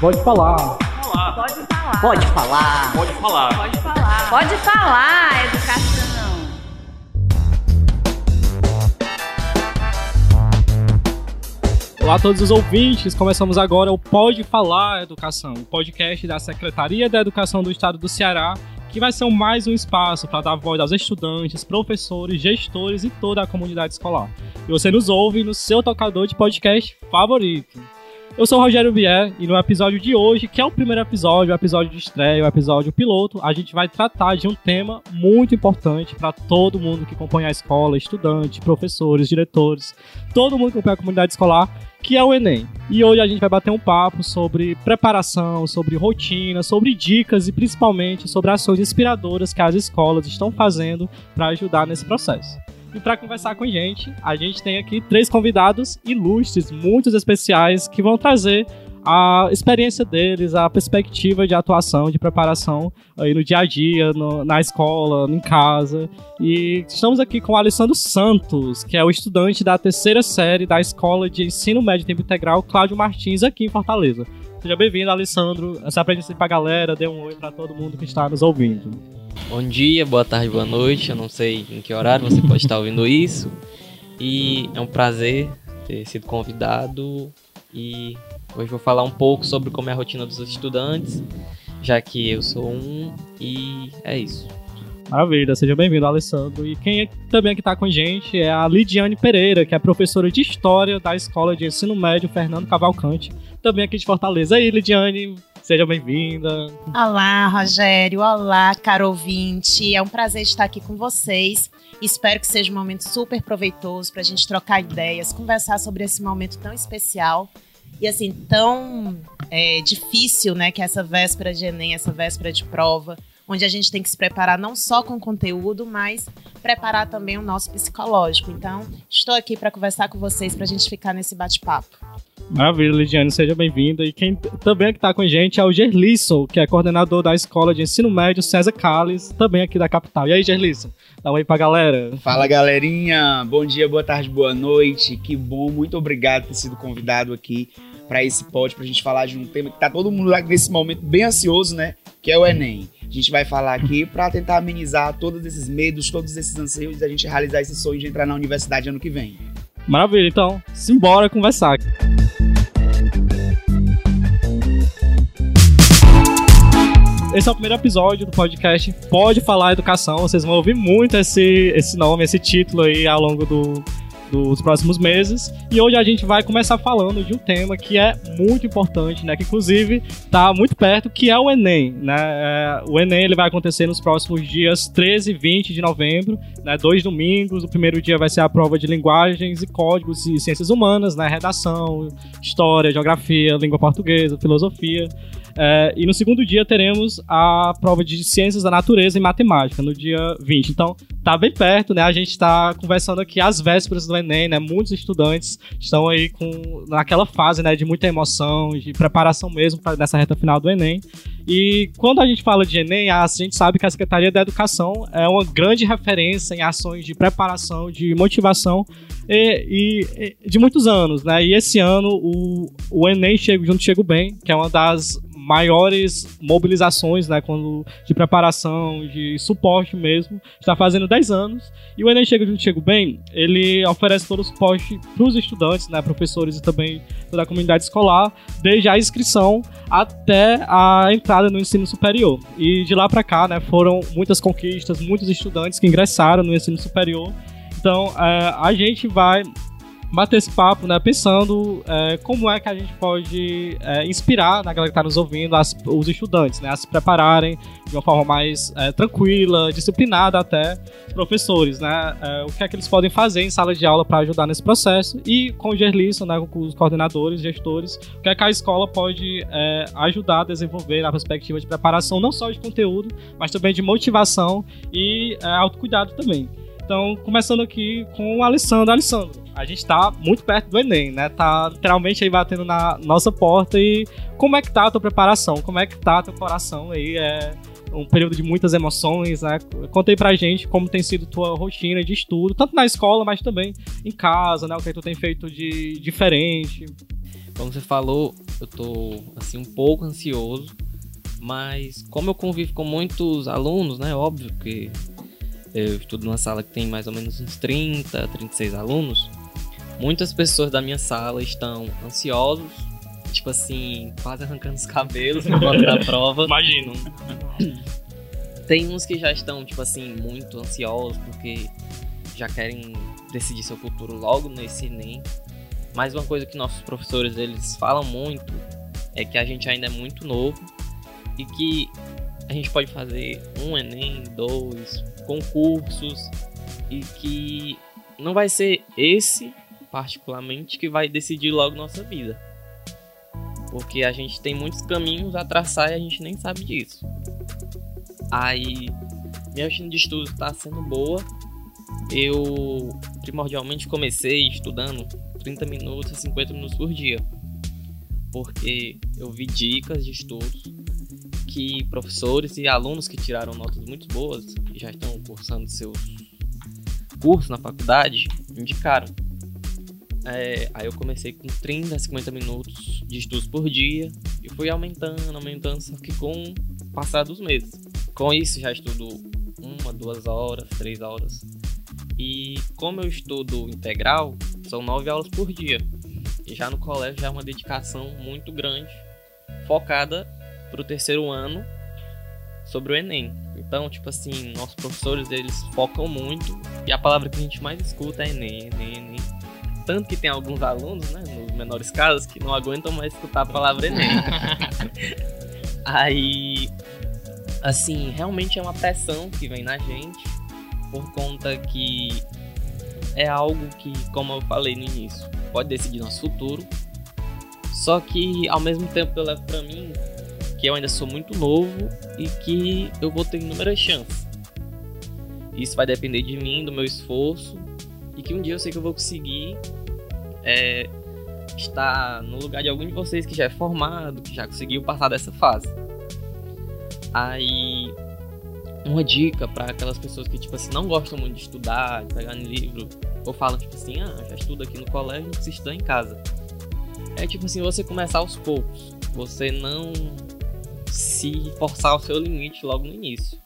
Pode falar. Falar. Pode falar. Pode falar. Pode falar. Pode falar. Pode falar, educação. Olá a todos os ouvintes, começamos agora o Pode Falar Educação, o podcast da Secretaria da Educação do Estado do Ceará, que vai ser mais um espaço para dar voz aos estudantes, professores, gestores e toda a comunidade escolar. E você nos ouve no seu tocador de podcast favorito. Eu sou o Rogério Bier e no episódio de hoje, que é o primeiro episódio, o episódio de estreia, o episódio piloto, a gente vai tratar de um tema muito importante para todo mundo que acompanha a escola, estudantes, professores, diretores, todo mundo que acompanha a comunidade escolar, que é o Enem. E hoje a gente vai bater um papo sobre preparação, sobre rotina, sobre dicas e principalmente sobre ações inspiradoras que as escolas estão fazendo para ajudar nesse processo. E para conversar com a gente, a gente tem aqui três convidados ilustres, muito especiais, que vão trazer a experiência deles, a perspectiva de atuação, de preparação aí no dia a dia, no, na escola, em casa. E estamos aqui com o Alessandro Santos, que é o estudante da terceira série da Escola de Ensino Médio Tempo Integral Cláudio Martins, aqui em Fortaleza. Seja bem-vindo, Alessandro. Se apresente para a galera, dê um oi para todo mundo que está nos ouvindo. Bom dia, boa tarde, boa noite. Eu não sei em que horário você pode estar ouvindo isso. E é um prazer ter sido convidado. E hoje vou falar um pouco sobre como é a rotina dos estudantes, já que eu sou um. E é isso. Maravilha, seja bem-vindo, Alessandro. E quem é, também que está com a gente é a Lidiane Pereira, que é professora de História da Escola de Ensino Médio Fernando Cavalcante, também aqui de Fortaleza. E aí, Lidiane, seja bem-vinda. Olá, Rogério. Olá, caro ouvinte. É um prazer estar aqui com vocês. Espero que seja um momento super proveitoso para a gente trocar ideias, conversar sobre esse momento tão especial e assim tão é, difícil, né? Que é essa véspera de Enem, essa véspera de prova, onde a gente tem que se preparar não só com conteúdo, mas preparar também o nosso psicológico. Então, estou aqui para conversar com vocês para a gente ficar nesse bate-papo. Maravilha, Lidiane, seja bem-vinda. E quem também aqui está com a gente é o Gerlisson, que é coordenador da Escola de Ensino Médio César Calles, também aqui da capital. E aí, Gerlisson, dá um oi pra galera. Fala, galerinha. Bom dia, boa tarde, boa noite. Que bom, muito obrigado por ter sido convidado aqui para esse pod, pra gente falar de um tema que tá todo mundo nesse momento bem ansioso, né? Que é o Enem. A gente vai falar aqui para tentar amenizar todos esses medos, todos esses anseios e a gente realizar esse sonho de entrar na universidade ano que vem. Maravilha, então, simbora conversar. Esse é o primeiro episódio do podcast Pode Falar Educação. Vocês vão ouvir muito esse, esse nome, esse título aí ao longo do, dos próximos meses. E hoje a gente vai começar falando de um tema que é muito importante, né? Que inclusive está muito perto, que é o Enem, né? É, o Enem ele vai acontecer nos próximos dias 13 e 20 de novembro, né? Dois domingos. O primeiro dia vai ser a prova de linguagens e códigos e ciências humanas, né? Redação, história, geografia, língua portuguesa, filosofia. É, e no segundo dia teremos a prova de ciências da natureza e matemática, no dia 20. Então, tá bem perto, né? A gente tá conversando aqui às vésperas do Enem, né? Muitos estudantes estão aí com naquela fase, né, de muita emoção, de preparação mesmo para nessa reta final do Enem. E quando a gente fala de Enem, a gente sabe que a Secretaria da Educação é uma grande referência em ações de preparação, de motivação e, e, de muitos anos, né? E esse ano o, o Enem Chego Junto Chego Bem, que é uma das maiores mobilizações, né, quando, de preparação, de suporte mesmo, está fazendo 10 anos. E o Enem Chega Junto Chego Bem, ele oferece todo o suporte para os estudantes, né, professores e também toda a comunidade escolar, desde a inscrição até a entrada no ensino superior. E de lá para cá, né, foram muitas conquistas, muitos estudantes que ingressaram no ensino superior. Então, é, a gente vai bater esse papo, né? Pensando é, como é que a gente pode é, inspirar na galera que está nos ouvindo, as, os estudantes, né? A se prepararem de uma forma mais é, tranquila, disciplinada até, professores, né? É, o que é que eles podem fazer em sala de aula para ajudar nesse processo e com o Gerlisson, né? Com os coordenadores, gestores, o que é que a escola pode é, ajudar a desenvolver na perspectiva de preparação, não só de conteúdo, mas também de motivação e é, autocuidado também. Então, começando aqui com o Alessandro. Alessandro, a gente tá muito perto do Enem, né? Tá literalmente aí batendo na nossa porta e como é que tá a tua preparação? Como é que tá teu coração aí? É um período de muitas emoções, né? Conta aí pra gente como tem sido tua rotina de estudo, tanto na escola, mas também em casa, né? O que tu tem feito de diferente. Como você falou, eu tô assim um pouco ansioso, mas como eu convivo com muitos alunos, né, óbvio que eu estudo numa sala que tem mais ou menos uns 30, 36 alunos, muitas pessoas da minha sala estão ansiosos, tipo assim, quase arrancando os cabelos por conta da prova. Imagino. Tem uns que já estão, tipo assim, muito ansiosos porque já querem decidir seu futuro logo nesse Enem. Mas uma coisa que nossos professores eles falam muito é que a gente ainda é muito novo e que a gente pode fazer um Enem, dois, concursos e que não vai ser esse particularmente que vai decidir logo nossa vida. Porque a gente tem muitos caminhos a traçar e a gente nem sabe disso. Aí, minha rotina de estudo está sendo boa. Eu primordialmente comecei estudando 30 minutos a 50 minutos por dia. Porque eu vi dicas de estudos que professores e alunos que tiraram notas muito boas e já estão cursando seus cursos na faculdade indicaram. É, aí eu comecei com 30 a 50 minutos de estudos por dia e fui aumentando, aumentando, só que com o passar dos meses. Com isso já estudo uma, duas horas, três horas. E como eu estudo integral, são nove aulas por dia. E já no colégio já é uma dedicação muito grande, focada para o terceiro ano sobre o Enem. Então, tipo assim, nossos professores eles focam muito e a palavra que a gente mais escuta é Enem, Enem, Enem. Tanto que tem alguns alunos, né, nos menores casos, que não aguentam mais escutar a palavra Enem. Aí, assim, realmente é uma pressão que vem na gente por conta que é algo que, como eu falei no início, pode decidir nosso futuro. Só que ao mesmo tempo eu levo para mim que eu ainda sou muito novo e que eu vou ter inúmeras chances. Isso vai depender de mim, do meu esforço e que um dia eu sei que eu vou conseguir é, estar no lugar de algum de vocês que já é formado, que já conseguiu passar dessa fase. Aí, uma dica para aquelas pessoas que tipo assim não gostam muito de estudar, de pegar no livro, ou falam tipo assim, ah, já estudo aqui no colégio, não precisa estudar em casa. É tipo assim, você começar aos poucos. Você não se forçar ao seu limite logo no início.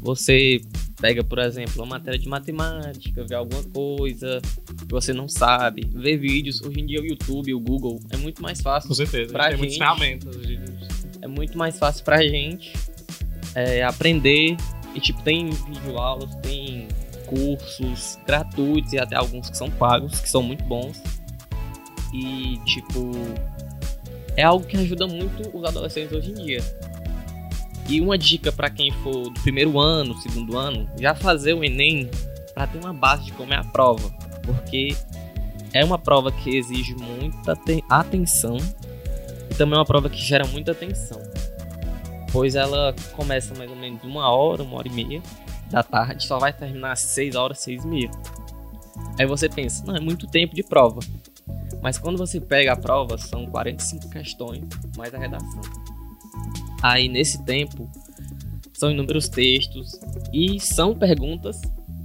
Você pega, por exemplo, uma matéria de matemática, vê alguma coisa que você não sabe, vê vídeos. Hoje em dia o YouTube, o Google é muito mais fácil. Com certeza. Pra tem gente, muitas ferramentas. É muito mais fácil pra gente é, aprender. E tipo, tem videoaulas, tem cursos gratuitos e até alguns que são pagos, que são muito bons. E tipo, é algo que ajuda muito os adolescentes hoje em dia. E uma dica para quem for do primeiro ano, segundo ano, já fazer o Enem para ter uma base de como é a prova, porque é uma prova que exige muita atenção e também é uma prova que gera muita atenção, pois ela começa mais ou menos uma hora, uma hora e meia da tarde, só vai terminar às seis horas, seis e meia. Aí você pensa, não, é muito tempo de prova. Mas quando você pega a prova, são 45 questões mais a redação. Aí nesse tempo são inúmeros textos e são perguntas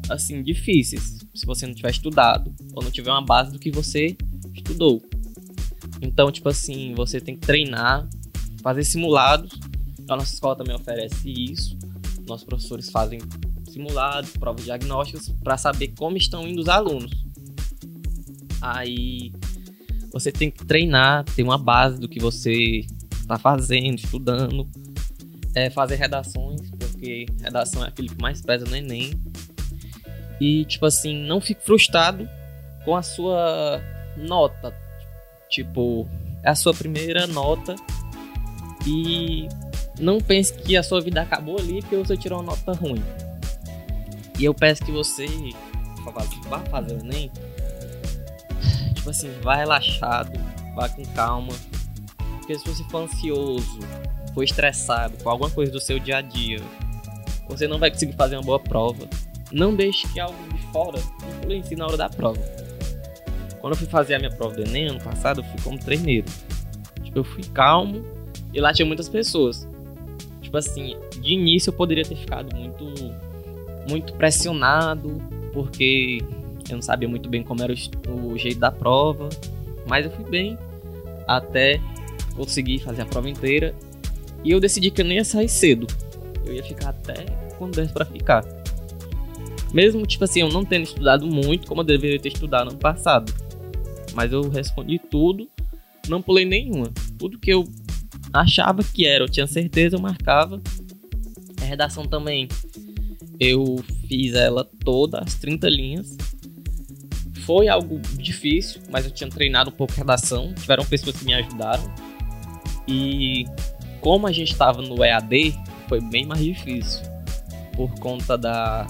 assim difíceis, se você não tiver estudado ou não tiver uma base do que você estudou. Então, tipo assim, você tem que treinar, fazer simulados. A nossa escola também oferece isso. Nossos professores fazem simulados, provas diagnósticas para saber como estão indo os alunos. Aí você tem que treinar, ter uma base do que você está fazendo, estudando, é, fazer redações, porque redação é aquilo que mais pesa no Enem. E, tipo assim, não fique frustrado com a sua nota. Tipo, é a sua primeira nota e não pense que a sua vida acabou ali porque você tirou uma nota ruim. E eu peço que você vá fazer o Enem tipo assim, vá relaxado, vá com calma. Porque se você for ansioso, for estressado com alguma coisa do seu dia a dia, você não vai conseguir fazer uma boa prova. Não deixe que algo de fora influencie na hora da prova. Quando eu fui fazer a minha prova do Enem ano passado, eu fui como treineiro. Tipo, eu fui calmo e lá tinha muitas pessoas. Tipo assim, de início eu poderia ter ficado muito muito pressionado, porque eu não sabia muito bem como era o, o jeito da prova, mas eu fui bem. até conseguir fazer a prova inteira. E eu decidi que eu nem ia sair cedo. Eu ia ficar até quando desse pra ficar. Mesmo, tipo assim, eu não tendo estudado muito, como eu deveria ter estudado no passado. Mas eu respondi tudo, não pulei nenhuma. Tudo que eu achava que era, eu tinha certeza, eu marcava. A redação também. Eu fiz ela toda, as 30 linhas. Foi algo difícil, mas eu tinha treinado um pouco a redação. Tiveram pessoas que me ajudaram. E como a gente estava no EAD, foi bem mais difícil. Por conta da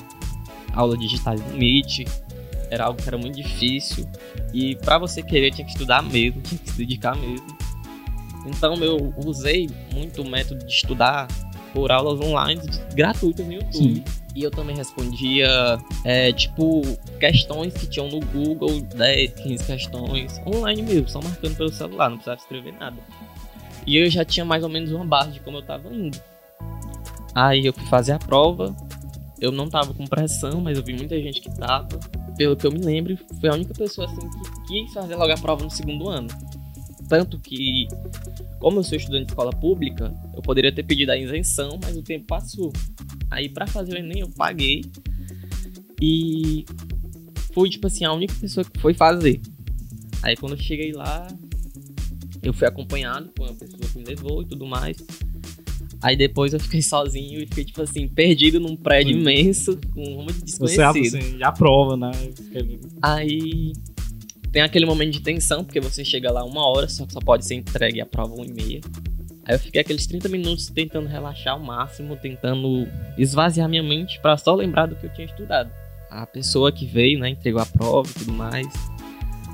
aula digital no Meet. Era algo que era muito difícil. E para você querer, tinha que estudar mesmo, tinha que se dedicar mesmo. Então eu usei muito o método de estudar por aulas online gratuitas no YouTube. Sim. E eu também respondia, é, tipo, questões que tinham no Google, 10, 15 questões, online mesmo, só marcando pelo celular, não precisava escrever nada. E eu já tinha mais ou menos uma base de como eu tava indo. Aí eu fui fazer a prova, eu não tava com pressão, mas eu vi muita gente que tava. Pelo que eu me lembro, foi a única pessoa assim que quis fazer logo a prova no segundo ano. Tanto que, como eu sou estudante de escola pública, eu poderia ter pedido a isenção, mas o tempo passou. Aí para fazer o Enem eu paguei e fui tipo assim a única pessoa que foi fazer. Aí quando eu cheguei lá, eu fui acompanhado com uma pessoa que me levou e tudo mais. Aí depois eu fiquei sozinho e fiquei, tipo assim, perdido num prédio Sim. imenso, com um monte de desconhecido. Você assim, já prova, né? Aí tem aquele momento de tensão, porque você chega lá uma hora, só só pode ser entregue a prova uma e meia. Aí eu fiquei aqueles 30 minutos tentando relaxar ao máximo, tentando esvaziar minha mente para só lembrar do que eu tinha estudado. A pessoa que veio, né, entregou a prova e tudo mais.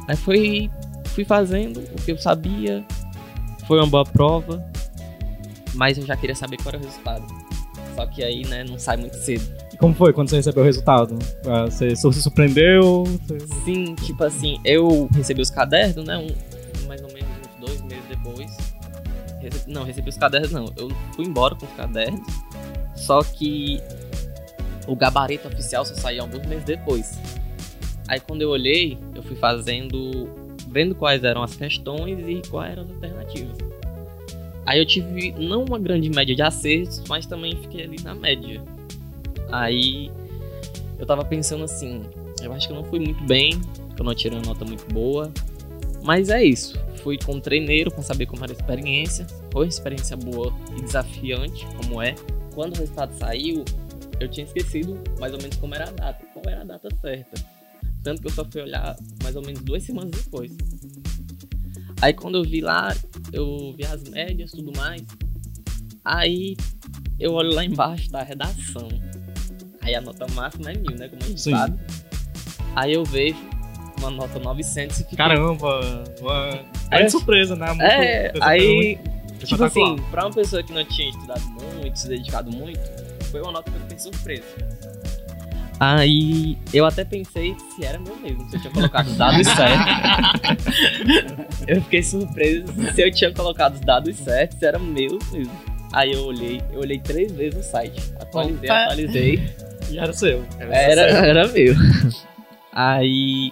Aí foi, fui fazendo o que eu sabia, foi uma boa prova, mas eu já queria saber qual era o resultado. Só que aí, né, não sai muito cedo. E como foi quando você recebeu o resultado? Ah, você se surpreendeu? Sim, tipo assim, eu recebi os cadernos, né, um, mais ou menos uns dois meses depois. Não, recebi os cadernos não, eu fui embora com os cadernos, só que o gabarito oficial só saiu alguns meses depois. Aí quando eu olhei, eu fui fazendo, vendo quais eram as questões e quais eram as alternativas. Aí eu tive não uma grande média de acertos, mas também fiquei ali na média. Aí eu tava pensando assim, eu acho que eu não fui muito bem, eu não tirei uma nota muito boa. Mas é isso. Fui com um treineiro para saber como era a experiência. Foi uma experiência boa e desafiante, como é. Quando o resultado saiu, eu tinha esquecido mais ou menos como era a data. Qual era a data certa? Tanto que eu só fui olhar mais ou menos duas semanas depois. Aí quando eu vi lá, eu vi as médias tudo mais. Aí eu olho lá embaixo, tá a redação. Aí a nota máxima é mil, né? Como a gente Sim. sabe. Aí eu vejo uma nota 900 e fico... Caramba! Uma é, surpresa, né? Muito, é, aí... Tipo assim, pra uma pessoa que não tinha estudado muito, se dedicado muito, foi uma nota que eu fiquei surpresa. Aí eu até pensei se era meu mesmo, se eu tinha colocado os dados certos. eu fiquei surpreso se eu tinha colocado os dados certos, se era meu mesmo. Aí eu olhei, eu olhei três vezes no site. Atualizei, Opa. atualizei. E era seu. Era, era, seu. era meu. Aí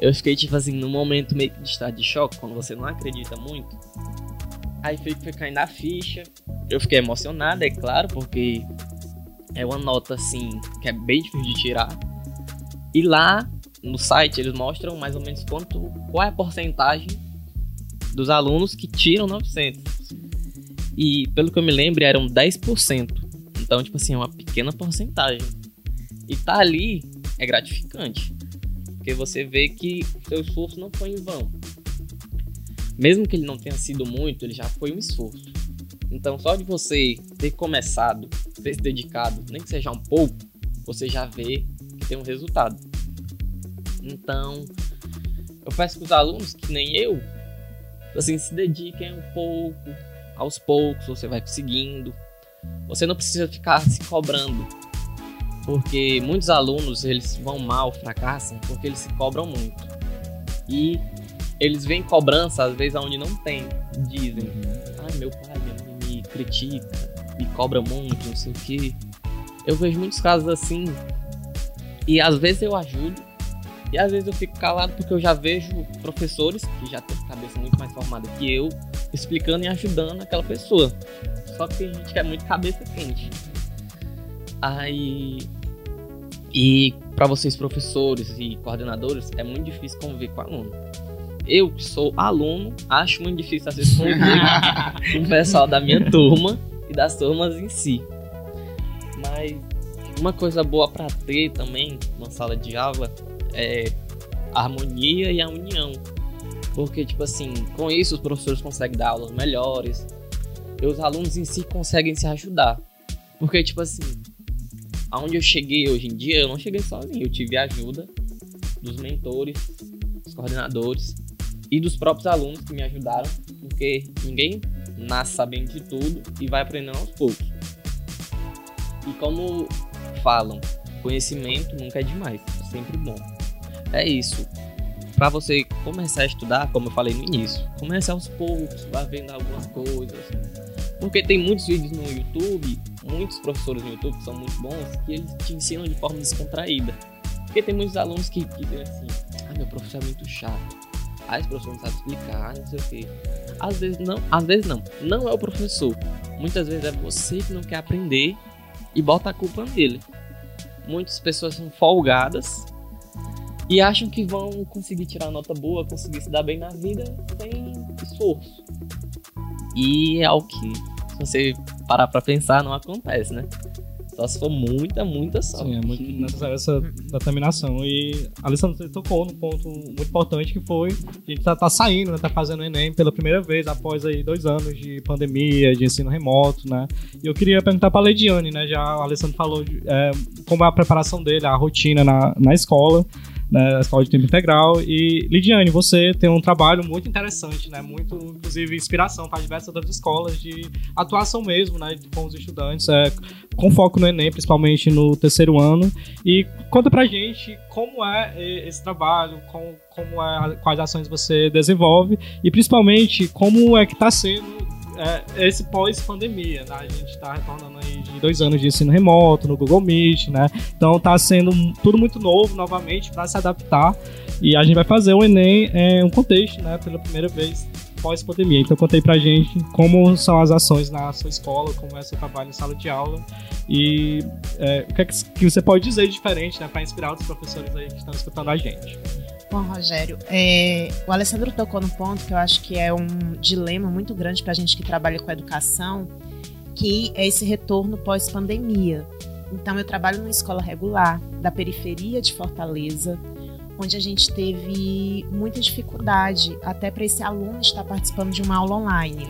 eu fiquei, tipo assim, num momento meio que de estado de choque, quando você não acredita muito. Aí foi, foi caindo a ficha. Eu fiquei emocionado, é claro, porque é uma nota assim que é bem difícil de tirar. E lá no site eles mostram mais ou menos quanto qual é a porcentagem dos alunos que tiram 900. E pelo que eu me lembro eram 10%. Então, tipo assim, é uma pequena porcentagem. E tá ali é gratificante. Porque você vê que seu esforço não foi em vão. Mesmo que ele não tenha sido muito, ele já foi um esforço. Então, só de você ter começado, ter se dedicado, nem que seja um pouco, você já vê que tem um resultado. Então, eu peço que os alunos, que nem eu, assim, se dediquem um pouco, aos poucos, você vai conseguindo. Você não precisa ficar se cobrando, porque muitos alunos eles vão mal, fracassam, porque eles se cobram muito. E eles veem cobrança às vezes aonde não tem, dizem: "Ah, meu pai, critica, me cobra muito, não sei o que. Eu vejo muitos casos assim. E às vezes eu ajudo, E às vezes eu fico calado porque eu já vejo professores que já têm cabeça muito mais formada que eu explicando e ajudando aquela pessoa. Só que tem gente que é muito cabeça quente. Aí. E para vocês, professores e coordenadores, é muito difícil conviver com aluno. Eu, que sou aluno, acho muito difícil às vezes conviver com o pessoal da minha turma e das turmas em si. Mas uma coisa boa para ter também numa sala de aula é a harmonia e a união. Porque, tipo assim, com isso os professores conseguem dar aulas melhores os alunos em si conseguem se ajudar. Porque, tipo assim, aonde eu cheguei hoje em dia, eu não cheguei sozinho. Eu tive a ajuda dos mentores, dos coordenadores e dos próprios alunos que me ajudaram. Porque ninguém nasce sabendo de tudo e vai aprendendo aos poucos. E como falam, conhecimento nunca é demais, sempre bom. É isso. Para você começar a estudar, como eu falei no início, comece aos poucos, vá vendo algumas coisas. Porque tem muitos vídeos no YouTube, muitos professores no YouTube que são muito bons, que eles te ensinam de forma descontraída. Porque tem muitos alunos que, dizem assim: ah, meu professor é muito chato. Ah, esse professor não sabe explicar, não sei o quê. Às vezes não, às vezes não. Não é o professor. Muitas vezes é você que não quer aprender e bota a culpa nele. Muitas pessoas são folgadas e acham que vão conseguir tirar nota boa, conseguir se dar bem na vida sem esforço. E é algo que, se você parar pra pensar, não acontece, né? Só se for muita, muita sorte. Sim, é muito necessária essa determinação. E a Alessandra tocou num ponto muito importante que foi a gente tá, tá saindo, né? Tá fazendo o Enem pela primeira vez após aí dois anos de pandemia, de ensino remoto, né? E eu queria perguntar pra Leidiane, né? Já a Alessandra falou de, é, como é a preparação dele, a rotina na, na escola né, escola de tempo integral. E Lidiane, você tem um trabalho muito interessante, né, muito, inclusive, inspiração para diversas outras escolas de atuação mesmo, né, com os estudantes, é, com foco no Enem, principalmente no terceiro ano. E conta pra gente como é esse trabalho, com, como é, quais ações você desenvolve e principalmente como é que está sendo é, esse pós-pandemia, né? A gente está retornando aí de dois anos de ensino remoto no Google Meet, né? Então está sendo tudo muito novo novamente para se adaptar e a gente vai fazer o Enem em é, um contexto, né? Pela primeira vez pós-pandemia. Então contei pra gente como são as ações na sua escola, como é seu trabalho em sala de aula e é, o que, é que você pode dizer de diferente, né? Para inspirar outros professores aí que estão escutando a gente. Bom, Rogério, é, o Alessandro tocou no ponto que eu acho que é um dilema muito grande para a gente que trabalha com educação, que é esse retorno pós-pandemia. Então, eu trabalho numa escola regular da periferia de Fortaleza, onde a gente teve muita dificuldade até para esse aluno estar participando de uma aula online.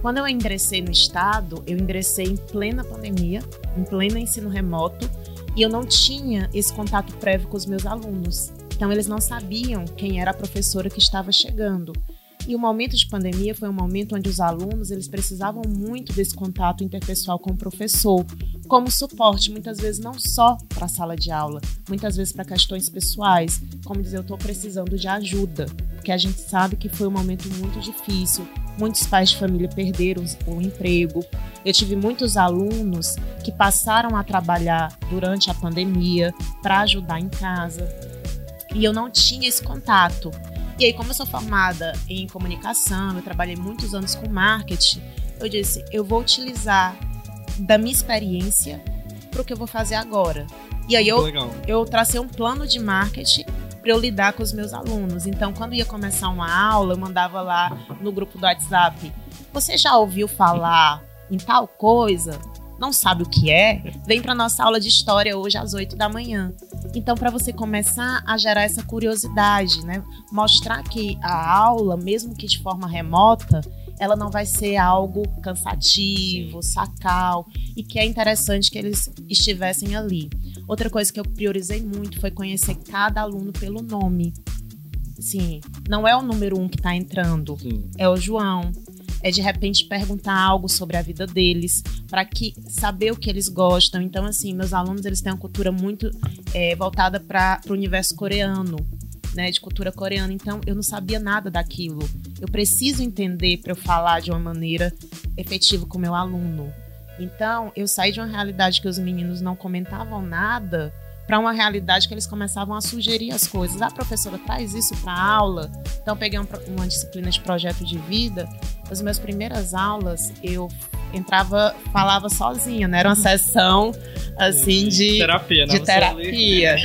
Quando eu ingressei no estado, eu ingressei em plena pandemia, em pleno ensino remoto, e eu não tinha esse contato prévio com os meus alunos. Então eles não sabiam quem era a professora que estava chegando. E o momento de pandemia foi um momento onde os alunos eles precisavam muito desse contato interpessoal com o professor, como suporte, muitas vezes não só para a sala de aula, muitas vezes para questões pessoais, como dizer eu estou precisando de ajuda, porque a gente sabe que foi um momento muito difícil. Muitos pais de família perderam o emprego. Eu tive muitos alunos que passaram a trabalhar durante a pandemia para ajudar em casa. E eu não tinha esse contato. E aí, como eu sou formada em comunicação, eu trabalhei muitos anos com marketing, eu disse, eu vou utilizar da minha experiência para o que eu vou fazer agora. E aí eu, eu tracei um plano de marketing para eu lidar com os meus alunos. Então, quando ia começar uma aula, eu mandava lá no grupo do WhatsApp: Você já ouviu falar em tal coisa? Não sabe o que é, vem para nossa aula de história hoje às 8 da manhã. Então, para você começar a gerar essa curiosidade, né? Mostrar que a aula, mesmo que de forma remota, ela não vai ser algo cansativo, sacal e que é interessante que eles estivessem ali. Outra coisa que eu priorizei muito foi conhecer cada aluno pelo nome. Sim, não é o número um que está entrando, Sim. é o João, é de repente perguntar algo sobre a vida deles, para que saber o que eles gostam. Então, assim, meus alunos eles têm uma cultura muito é, voltada para o universo coreano. Né, de cultura coreana, então eu não sabia nada daquilo. Eu preciso entender para eu falar de uma maneira efetiva com o meu aluno. Então, eu saí de uma realidade que os meninos não comentavam nada para uma realidade que eles começavam a sugerir as coisas. A professora traz isso para aula. Então eu peguei um, uma disciplina de projeto de vida. As minhas primeiras aulas eu entrava, falava sozinha, né? Era uma sessão assim de terapia, de terapia.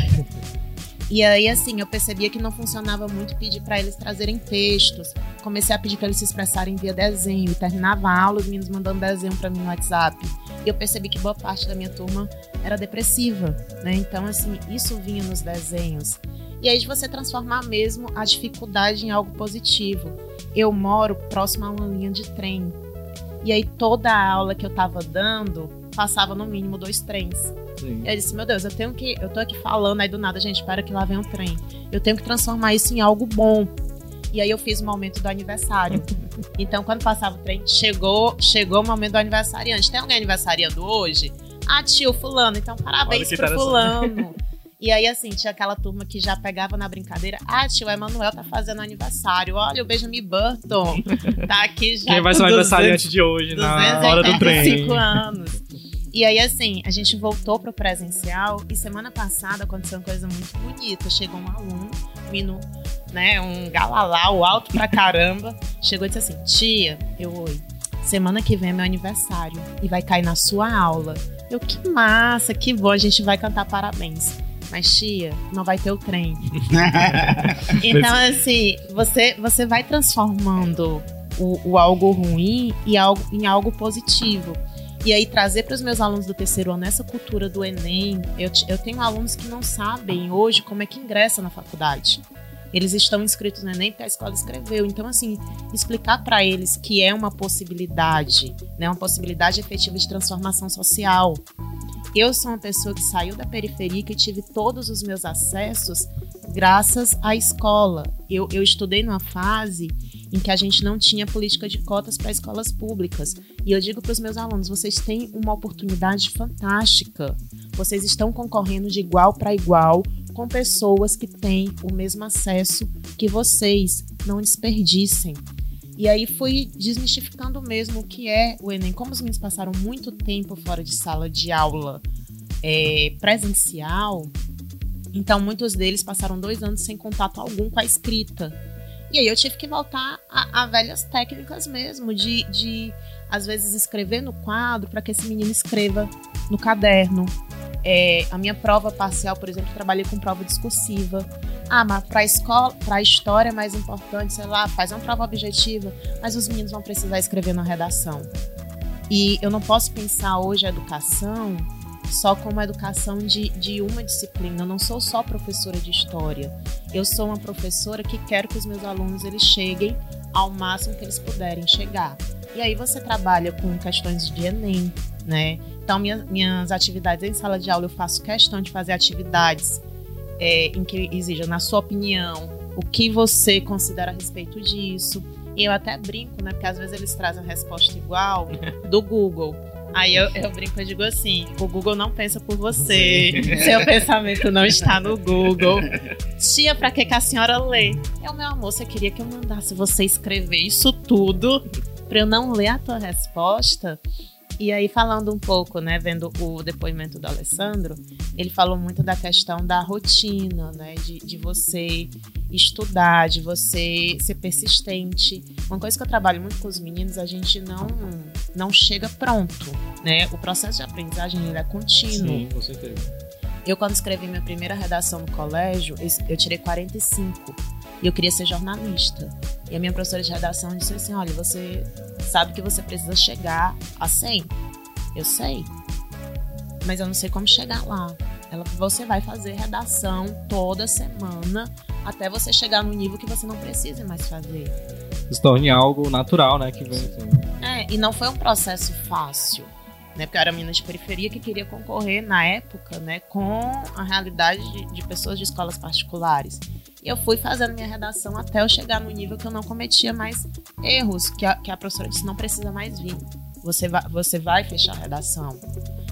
E aí, assim, eu percebia que não funcionava muito pedir para eles trazerem textos. Comecei a pedir para eles se expressarem via desenho. E terminava a aula, os meninos mandando desenho para mim no WhatsApp. E eu percebi que boa parte da minha turma era depressiva, né? Então, assim, isso vinha nos desenhos. E aí, de você transformar mesmo a dificuldade em algo positivo. Eu moro próximo a uma linha de trem. E aí, toda a aula que eu estava dando passava no mínimo dois trens. Sim. Eu disse, meu Deus, eu tenho que. Eu tô aqui falando, aí do nada, gente, espera que lá vem um trem. Eu tenho que transformar isso em algo bom. E aí eu fiz o momento do aniversário. Então, quando passava o trem, chegou, chegou o momento do aniversariante. Tem alguém aniversariando hoje? Ah, tio, fulano. Então, parabéns pro fulano. E aí, assim, tinha aquela turma que já pegava na brincadeira. Ah, tio, o Emanuel tá fazendo aniversário. Olha, o Benjamin Burton tá aqui já. Quem vai ser o aniversariante de hoje, na hora do trem. anos. E aí, assim, a gente voltou pro presencial e semana passada aconteceu uma coisa muito bonita. Chegou um aluno, um menino, né, um galalau alto pra caramba, chegou e disse assim: Tia, eu oi. Semana que vem é meu aniversário e vai cair na sua aula. Eu, que massa, que bom, a gente vai cantar parabéns. Mas, tia, não vai ter o trem. então, assim, você, você vai transformando o, o algo ruim e algo, em algo positivo. E aí trazer para os meus alunos do terceiro ano essa cultura do Enem. Eu, eu tenho alunos que não sabem hoje como é que ingressa na faculdade. Eles estão inscritos no Enem porque a escola escreveu. Então, assim, explicar para eles que é uma possibilidade, né, uma possibilidade efetiva de transformação social. Eu sou uma pessoa que saiu da periferia e tive todos os meus acessos graças à escola. Eu, eu estudei numa fase em que a gente não tinha política de cotas para escolas públicas. E eu digo para os meus alunos: vocês têm uma oportunidade fantástica. Vocês estão concorrendo de igual para igual com pessoas que têm o mesmo acesso que vocês. Não desperdicem. E aí fui desmistificando mesmo o que é o Enem. Como os meninos passaram muito tempo fora de sala de aula é, presencial, então muitos deles passaram dois anos sem contato algum com a escrita. E aí eu tive que voltar a, a velhas técnicas mesmo, de, de às vezes escrever no quadro para que esse menino escreva no caderno. É, a minha prova parcial, por exemplo, trabalhei com prova discursiva. Ah, mas para escola, para história é mais importante, sei lá, faz uma prova objetiva, mas os meninos vão precisar escrever na redação. E eu não posso pensar hoje a educação só como educação de, de uma disciplina. Eu não sou só professora de história. Eu sou uma professora que quero que os meus alunos eles cheguem ao máximo que eles puderem chegar. E aí você trabalha com questões de Enem, né? Então, minha, minhas atividades em sala de aula, eu faço questão de fazer atividades é, em que exija, na sua opinião, o que você considera a respeito disso. E eu até brinco, né? Porque às vezes eles trazem a resposta igual do Google. Aí eu, eu brinco e digo assim: o Google não pensa por você. Seu pensamento não está no Google. Tia, pra que, que a senhora lê? Eu, meu amor, você queria que eu mandasse você escrever isso tudo pra eu não ler a tua resposta? E aí, falando um pouco, né, vendo o depoimento do Alessandro, ele falou muito da questão da rotina, né, de, de você estudar, de você ser persistente. Uma coisa que eu trabalho muito com os meninos, a gente não, não chega pronto, né? O processo de aprendizagem ele é contínuo. Sim, com certeza. Eu, quando escrevi minha primeira redação no colégio, eu tirei 45. E eu queria ser jornalista. E a minha professora de redação disse assim: olha, você sabe que você precisa chegar a 100. Eu sei. Mas eu não sei como chegar lá. Ela, você vai fazer redação toda semana até você chegar no nível que você não precisa mais fazer. Se torne algo natural, né? Que vem assim. É, e não foi um processo fácil. Né, porque eu era menina de periferia que queria concorrer na época né, com a realidade de, de pessoas de escolas particulares. E eu fui fazendo minha redação até eu chegar no nível que eu não cometia mais erros, que a, que a professora disse, não precisa mais vir. Você vai, você vai fechar a redação.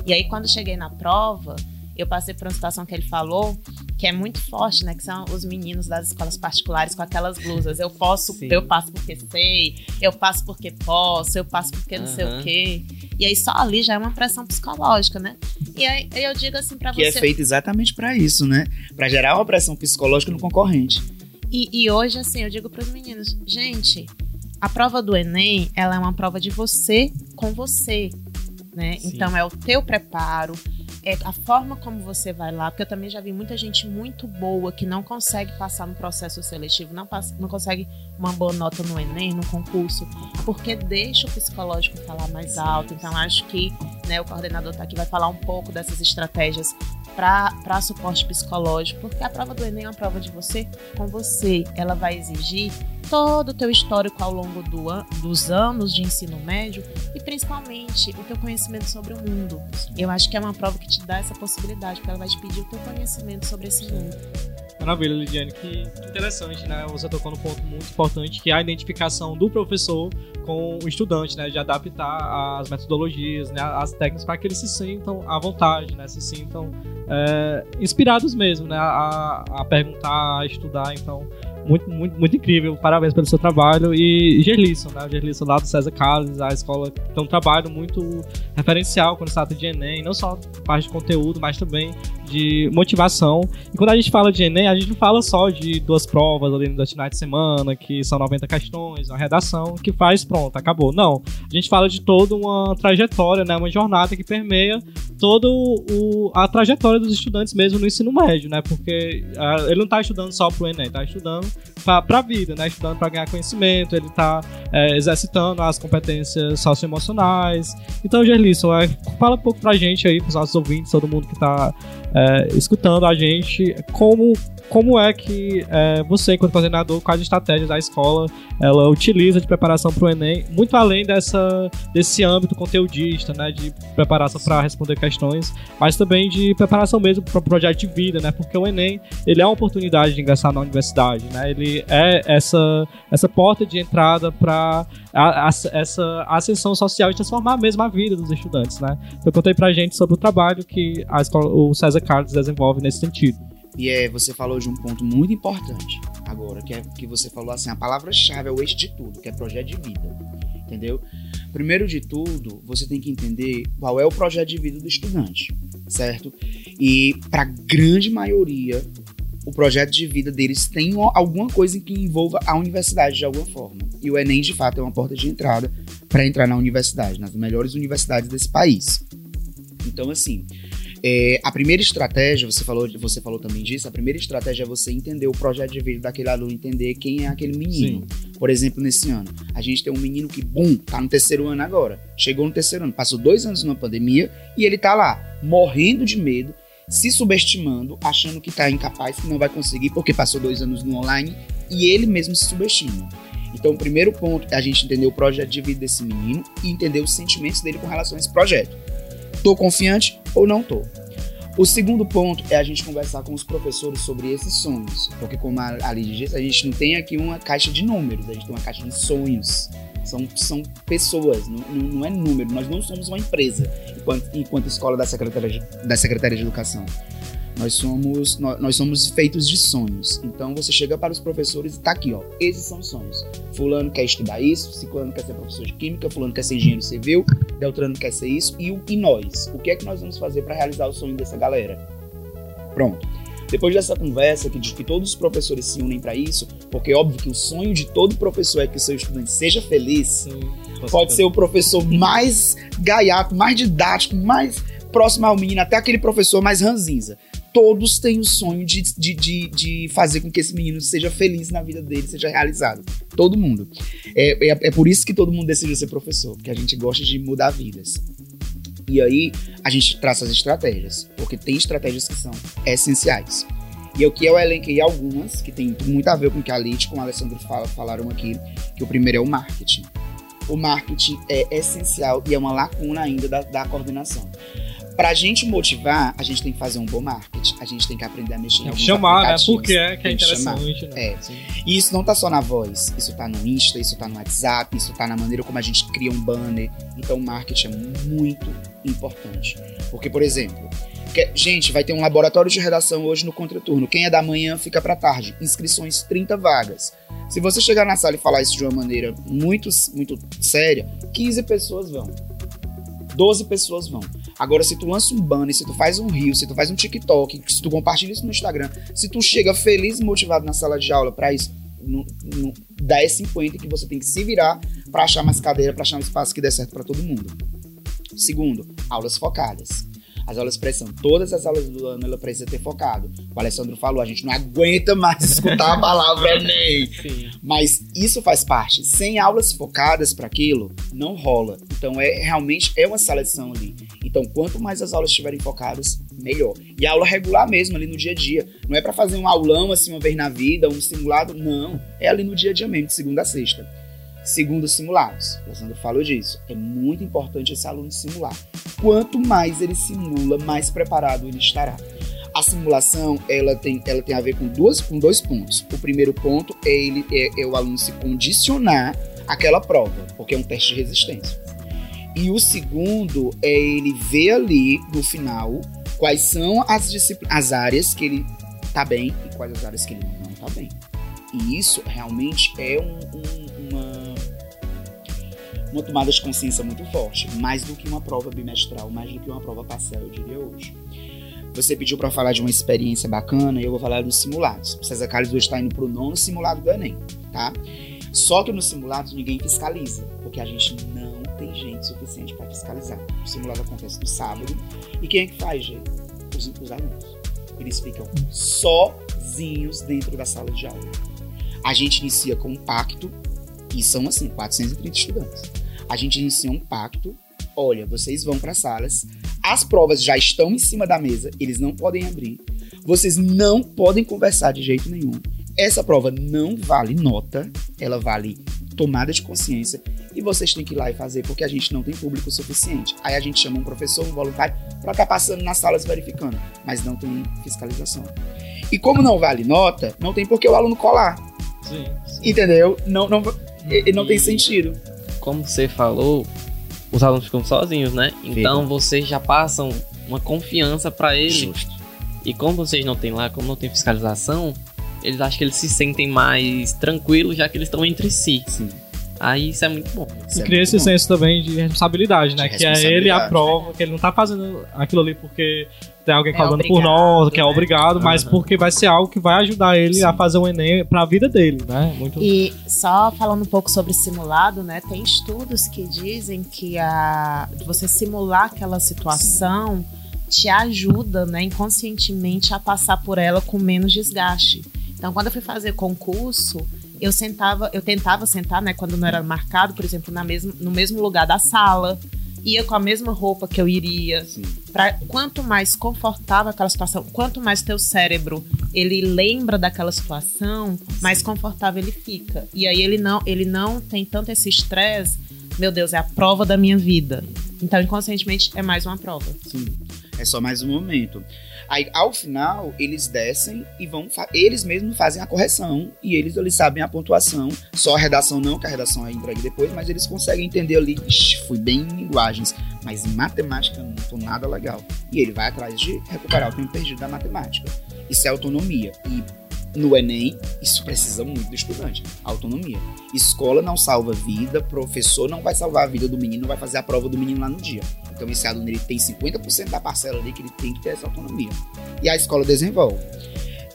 E aí, quando cheguei na prova, eu passei por uma situação que ele falou que é muito forte, né? Que são os meninos das escolas particulares com aquelas blusas. Eu posso, Sim. eu passo porque sei, eu passo porque posso, eu passo porque não sei o quê. E aí só ali já é uma pressão psicológica, né? E aí eu digo assim pra Que é você. feito exatamente pra isso, né? Pra gerar uma pressão psicológica no concorrente. E, e hoje, assim, eu digo para os meninos, gente, a prova do Enem, ela é uma prova de você com você, né? Sim. Então é o teu preparo, é a forma como você vai lá, porque eu também já vi muita gente muito boa que não consegue passar no processo seletivo, não, passa, não consegue uma boa nota no Enem, no concurso, porque deixa o psicológico falar mais alto. Então acho que né, o coordenador tá aqui vai falar um pouco dessas estratégias para suporte psicológico, porque a prova do Enem é uma prova de você com você. Ela vai exigir todo o teu histórico ao longo do an- dos anos de ensino médio e principalmente o teu conhecimento sobre o mundo. Eu acho que é uma prova que te dá essa possibilidade, porque ela vai te pedir o teu conhecimento sobre esse mundo. Maravilha, Lidiane, que interessante, né? Você tocou num ponto muito importante, que é a identificação do professor com o estudante, né? De adaptar as metodologias, né? As técnicas para que eles se sintam à vontade, né? Se sintam é, inspirados mesmo, né? A, a perguntar, a estudar, então... Muito, muito, muito incrível, parabéns pelo seu trabalho. E Gerlisson, né? O Gerlisson lá do César Carlos, a escola tem um trabalho muito referencial quando se trata de Enem, não só parte de conteúdo, mas também de motivação. E quando a gente fala de Enem, a gente não fala só de duas provas ali no finais de semana, que são 90 questões, uma redação, que faz, pronto, acabou. Não. A gente fala de toda uma trajetória, né? Uma jornada que permeia toda a trajetória dos estudantes mesmo no ensino médio, né? Porque ah, ele não está estudando só pro Enem, está estudando para a vida, né? Estudando para ganhar conhecimento, ele está exercitando as competências socioemocionais. Então, Gerlisson, é, fala um pouco pra gente aí, pros nossos ouvintes, todo mundo que está é, escutando a gente, como, como é que é, você, enquanto coordenador, quais estratégias a escola ela utiliza de preparação para o Enem, muito além dessa, desse âmbito conteudista, né, de preparação para responder questões, mas também de preparação mesmo para o projeto de vida, né, porque o Enem ele é uma oportunidade de ingressar na universidade, né, ele é essa, essa porta de entrada para essa ascensão social e transformar mesmo a vida dos estudantes, né. Eu contei pra gente sobre o trabalho que a escola, o César Carlos desenvolve nesse sentido. E é, você falou de um ponto muito importante agora, que é que você falou assim, a palavra-chave é o eixo de tudo, que é projeto de vida. Entendeu? Primeiro de tudo, você tem que entender qual é o projeto de vida do estudante, certo? E para grande maioria, o projeto de vida deles tem uma- alguma coisa que envolva a universidade de alguma forma. E o Enem, de fato, é uma porta de entrada para entrar na universidade, nas melhores universidades desse país. Então, assim, é, a primeira estratégia, você falou, você falou também disso, a primeira estratégia é você entender o projeto de vida daquele aluno, entender quem é aquele menino. Por exemplo, nesse ano, a gente tem um menino que, bum, tá no terceiro ano agora. Chegou no terceiro ano, passou dois anos numa pandemia e ele tá lá, morrendo de medo, se subestimando, achando que tá incapaz, que não vai conseguir, porque passou dois anos no online e ele mesmo se subestima. Então, o primeiro ponto é a gente entender o projeto de vida desse menino e entender os sentimentos dele com relação a esse projeto. Tô confiante ou não tô? O segundo ponto é a gente conversar com os professores sobre esses sonhos. Porque, como a a Lídia disse, a gente não tem aqui uma caixa de números, a gente tem uma caixa de sonhos. São, são pessoas, não, não é número. Nós não somos uma empresa enquanto, enquanto escola da Secretaria, de- da Secretaria de Educação. Nós somos, nós, nós somos feitos de sonhos. Então você chega para os professores e tá aqui, ó. Esses são os sonhos. Fulano quer estudar isso, Ciclano quer ser professor de química, Fulano quer ser engenheiro civil, Deltrano quer ser isso. E, e nós? O que é que nós vamos fazer para realizar o sonho dessa galera? Pronto. Depois dessa conversa, que, de que todos os professores se unem para isso, porque é óbvio que o sonho de todo professor é que o seu estudante seja feliz, Sim, pode ser o professor mais gaiato, mais didático, mais próximo ao menino, até aquele professor mais ranzinza. Todos têm o sonho de, de, de, de fazer com que esse menino seja feliz na vida dele, seja realizado. Todo mundo. É, é, é por isso que todo mundo decidiu ser professor, porque a gente gosta de mudar vidas. E aí a gente traça as estratégias, porque tem estratégias que são essenciais. E que eu elenquei algumas, que tem muito a ver com o que a e com o Alessandro fala- falaram aqui, que o primeiro é o marketing. O marketing é essencial e é uma lacuna ainda da, da coordenação. Pra gente motivar, a gente tem que fazer um bom marketing. A gente tem que aprender a mexer em chamar, né? Porque é que é interessante, né? É. E isso não tá só na voz, isso tá no Insta, isso tá no WhatsApp, isso tá na maneira como a gente cria um banner. Então o marketing é muito importante. Porque, por exemplo, gente, vai ter um laboratório de redação hoje no contraturno. Quem é da manhã fica pra tarde. Inscrições 30 vagas. Se você chegar na sala e falar isso de uma maneira muito, muito séria, 15 pessoas vão. 12 pessoas vão. Agora, se tu lança um banner, se tu faz um reel, se tu faz um TikTok, se tu compartilha isso no Instagram, se tu chega feliz e motivado na sala de aula pra isso, no, no 10, 50 que você tem que se virar pra achar mais cadeira, pra achar um espaço que dê certo pra todo mundo. Segundo, aulas focadas. As aulas precisam, todas as aulas do ano ela precisa ter focado. O Alessandro falou, a gente não aguenta mais escutar a palavra Enem. Sim. Mas isso faz parte. Sem aulas focadas para aquilo, não rola. Então é realmente é uma seleção ali. Então quanto mais as aulas estiverem focadas, melhor. E a aula regular mesmo ali no dia a dia. Não é para fazer um aulão assim uma vez na vida, um simulado, não. É ali no dia a dia mesmo, de segunda a sexta. Segundo os simulados, o Alessandro falou disso. É muito importante esse aluno simular. Quanto mais ele simula, mais preparado ele estará. A simulação ela tem, ela tem a ver com, duas, com dois pontos. O primeiro ponto é, ele, é, é o aluno se condicionar àquela prova, porque é um teste de resistência. E o segundo é ele ver ali no final quais são as, as áreas que ele tá bem e quais as áreas que ele não tá bem. E isso realmente é um- um- uma tomada de consciência muito forte, mais do que uma prova bimestral, mais do que uma prova parcial, eu diria hoje. Você pediu para falar de uma experiência bacana e eu vou falar dos simulados. O César Carlos hoje está indo para o nono simulado do Enem, tá? Só que nos simulados ninguém fiscaliza, porque a gente não tem gente suficiente para fiscalizar. O simulado acontece no sábado e quem é que faz, gente? Os, os alunos. Eles ficam sozinhos dentro da sala de aula. A gente inicia com um pacto, e são assim, 430 estudantes. A gente inicia um pacto, olha, vocês vão para salas, as provas já estão em cima da mesa, eles não podem abrir, vocês não podem conversar de jeito nenhum. Essa prova não vale nota, ela vale tomada de consciência e vocês têm que ir lá e fazer porque a gente não tem público suficiente. Aí a gente chama um professor, um voluntário, para estar passando nas salas verificando, mas não tem fiscalização. E como não vale nota, não tem por que o aluno colar, Sim. sim. entendeu? Não, não, e- não tem sentido. Como você falou, os alunos ficam sozinhos, né? Então vocês já passam uma confiança pra eles. Justo. E como vocês não têm lá, como não tem fiscalização, eles acham que eles se sentem mais tranquilos já que eles estão entre si. Sim. Aí isso é muito bom. isso E é cria esse bom. senso também de responsabilidade, né? De que é ele a prova, que ele não tá fazendo aquilo ali porque tem alguém É cobrando por nós, que é né? obrigado, mas Aham. porque vai ser algo que vai ajudar ele Sim. a fazer o Enem pra vida dele, né? Muito E só falando um pouco sobre simulado, né? Tem estudos que dizem que a você simular aquela situação te ajuda, né, inconscientemente a passar por ela com menos desgaste. Então, quando eu fui fazer concurso, eu sentava, eu tentava sentar, né, quando não era marcado, por exemplo, na mesmo, no mesmo lugar da sala, ia com a mesma roupa que eu iria. Pra, quanto mais confortável aquela situação, quanto mais teu cérebro ele lembra daquela situação, mais confortável ele fica. E aí ele não, ele não tem tanto esse estresse. Meu Deus, é a prova da minha vida. Então, inconscientemente, é mais uma prova. Sim. É só mais um momento. Aí, ao final, eles descem e vão. Eles mesmos fazem a correção. E eles, eles sabem a pontuação. Só a redação não, que a redação é entregue depois, mas eles conseguem entender ali. Ixi, fui bem em linguagens. Mas em matemática não tô nada legal. E ele vai atrás de recuperar o tempo perdido da matemática. Isso é autonomia. E no Enem, isso precisa muito do estudante. Autonomia. Escola não salva vida, professor não vai salvar a vida do menino, vai fazer a prova do menino lá no dia. Então esse aluno ele tem 50% da parcela ali que ele tem que ter essa autonomia. E a escola desenvolve.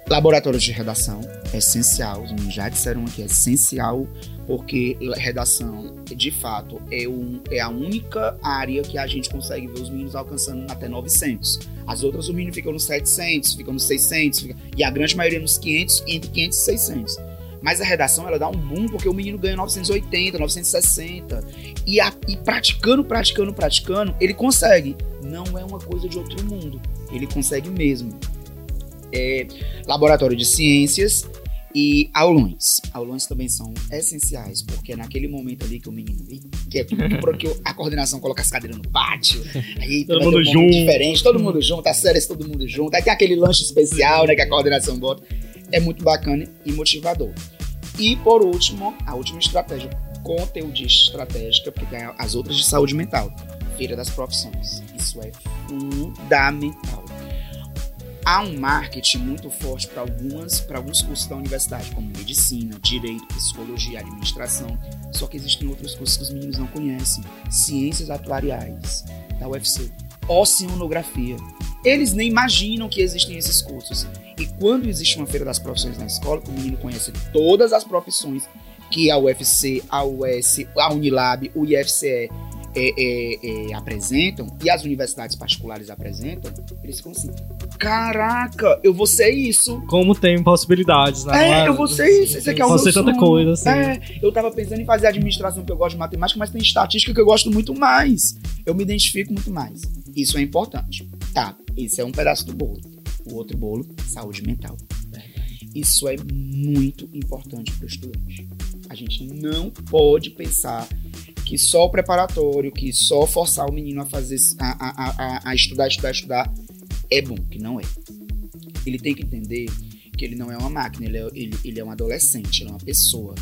Laboratórios de redação, é essencial, os meninos já disseram aqui, é essencial, porque redação, de fato, é, um, é a única área que a gente consegue ver os meninos alcançando até 900. As outras, os meninos ficam nos 700, ficam nos 600, fica- e a grande maioria nos 500, entre 500 e 600. Mas a redação, ela dá um boom, porque o menino ganha 980, 960, e, a- e praticando, praticando, praticando, ele consegue. Não é uma coisa de outro mundo. Ele consegue mesmo. É, laboratório de ciências. E aulões. Aulões também são essenciais, porque é naquele momento ali que o menino que é porque a coordenação coloca as cadeiras no pátio, aí Todo mundo um junto. diferente, todo mundo junto, as séries todo mundo junto, aí tem aquele lanche especial, né, que a coordenação bota. É muito bacana e motivador. E por último, a última estratégia, conteudista estratégica, tem as outras de saúde mental. Feira das profissões. Isso é fundamental. Há um marketing muito forte para algumas, para alguns cursos da universidade, como medicina, direito, psicologia, administração. Só que existem outros cursos que os meninos não conhecem. Ciências atuariais, da UFC, oceanografia. Eles nem imaginam que existem esses cursos. E quando existe uma feira das profissões na escola, que o menino conhece todas as profissões que a UFC, a US, a Unilab, o IFCE é, é, é, apresentam e as universidades particulares apresentam, eles ficam assim: caraca, eu vou ser isso. Como tem possibilidades, né? É, eu vou ser isso. Esse aqui é o meu tanta coisa, assim. É, eu tava pensando em fazer administração porque eu gosto de matemática, mas tem estatística que eu gosto muito mais. Eu me identifico muito mais. Isso é importante. Tá, esse é um pedaço do bolo. O outro bolo, saúde mental. Isso é muito importante para o estudante. A gente não pode pensar que só o preparatório, que só forçar o menino a fazer, a, a, a, a estudar, estudar, estudar, é bom, que não é. Ele tem que entender que ele não é uma máquina, ele é, ele, ele é um adolescente, ele é uma pessoa.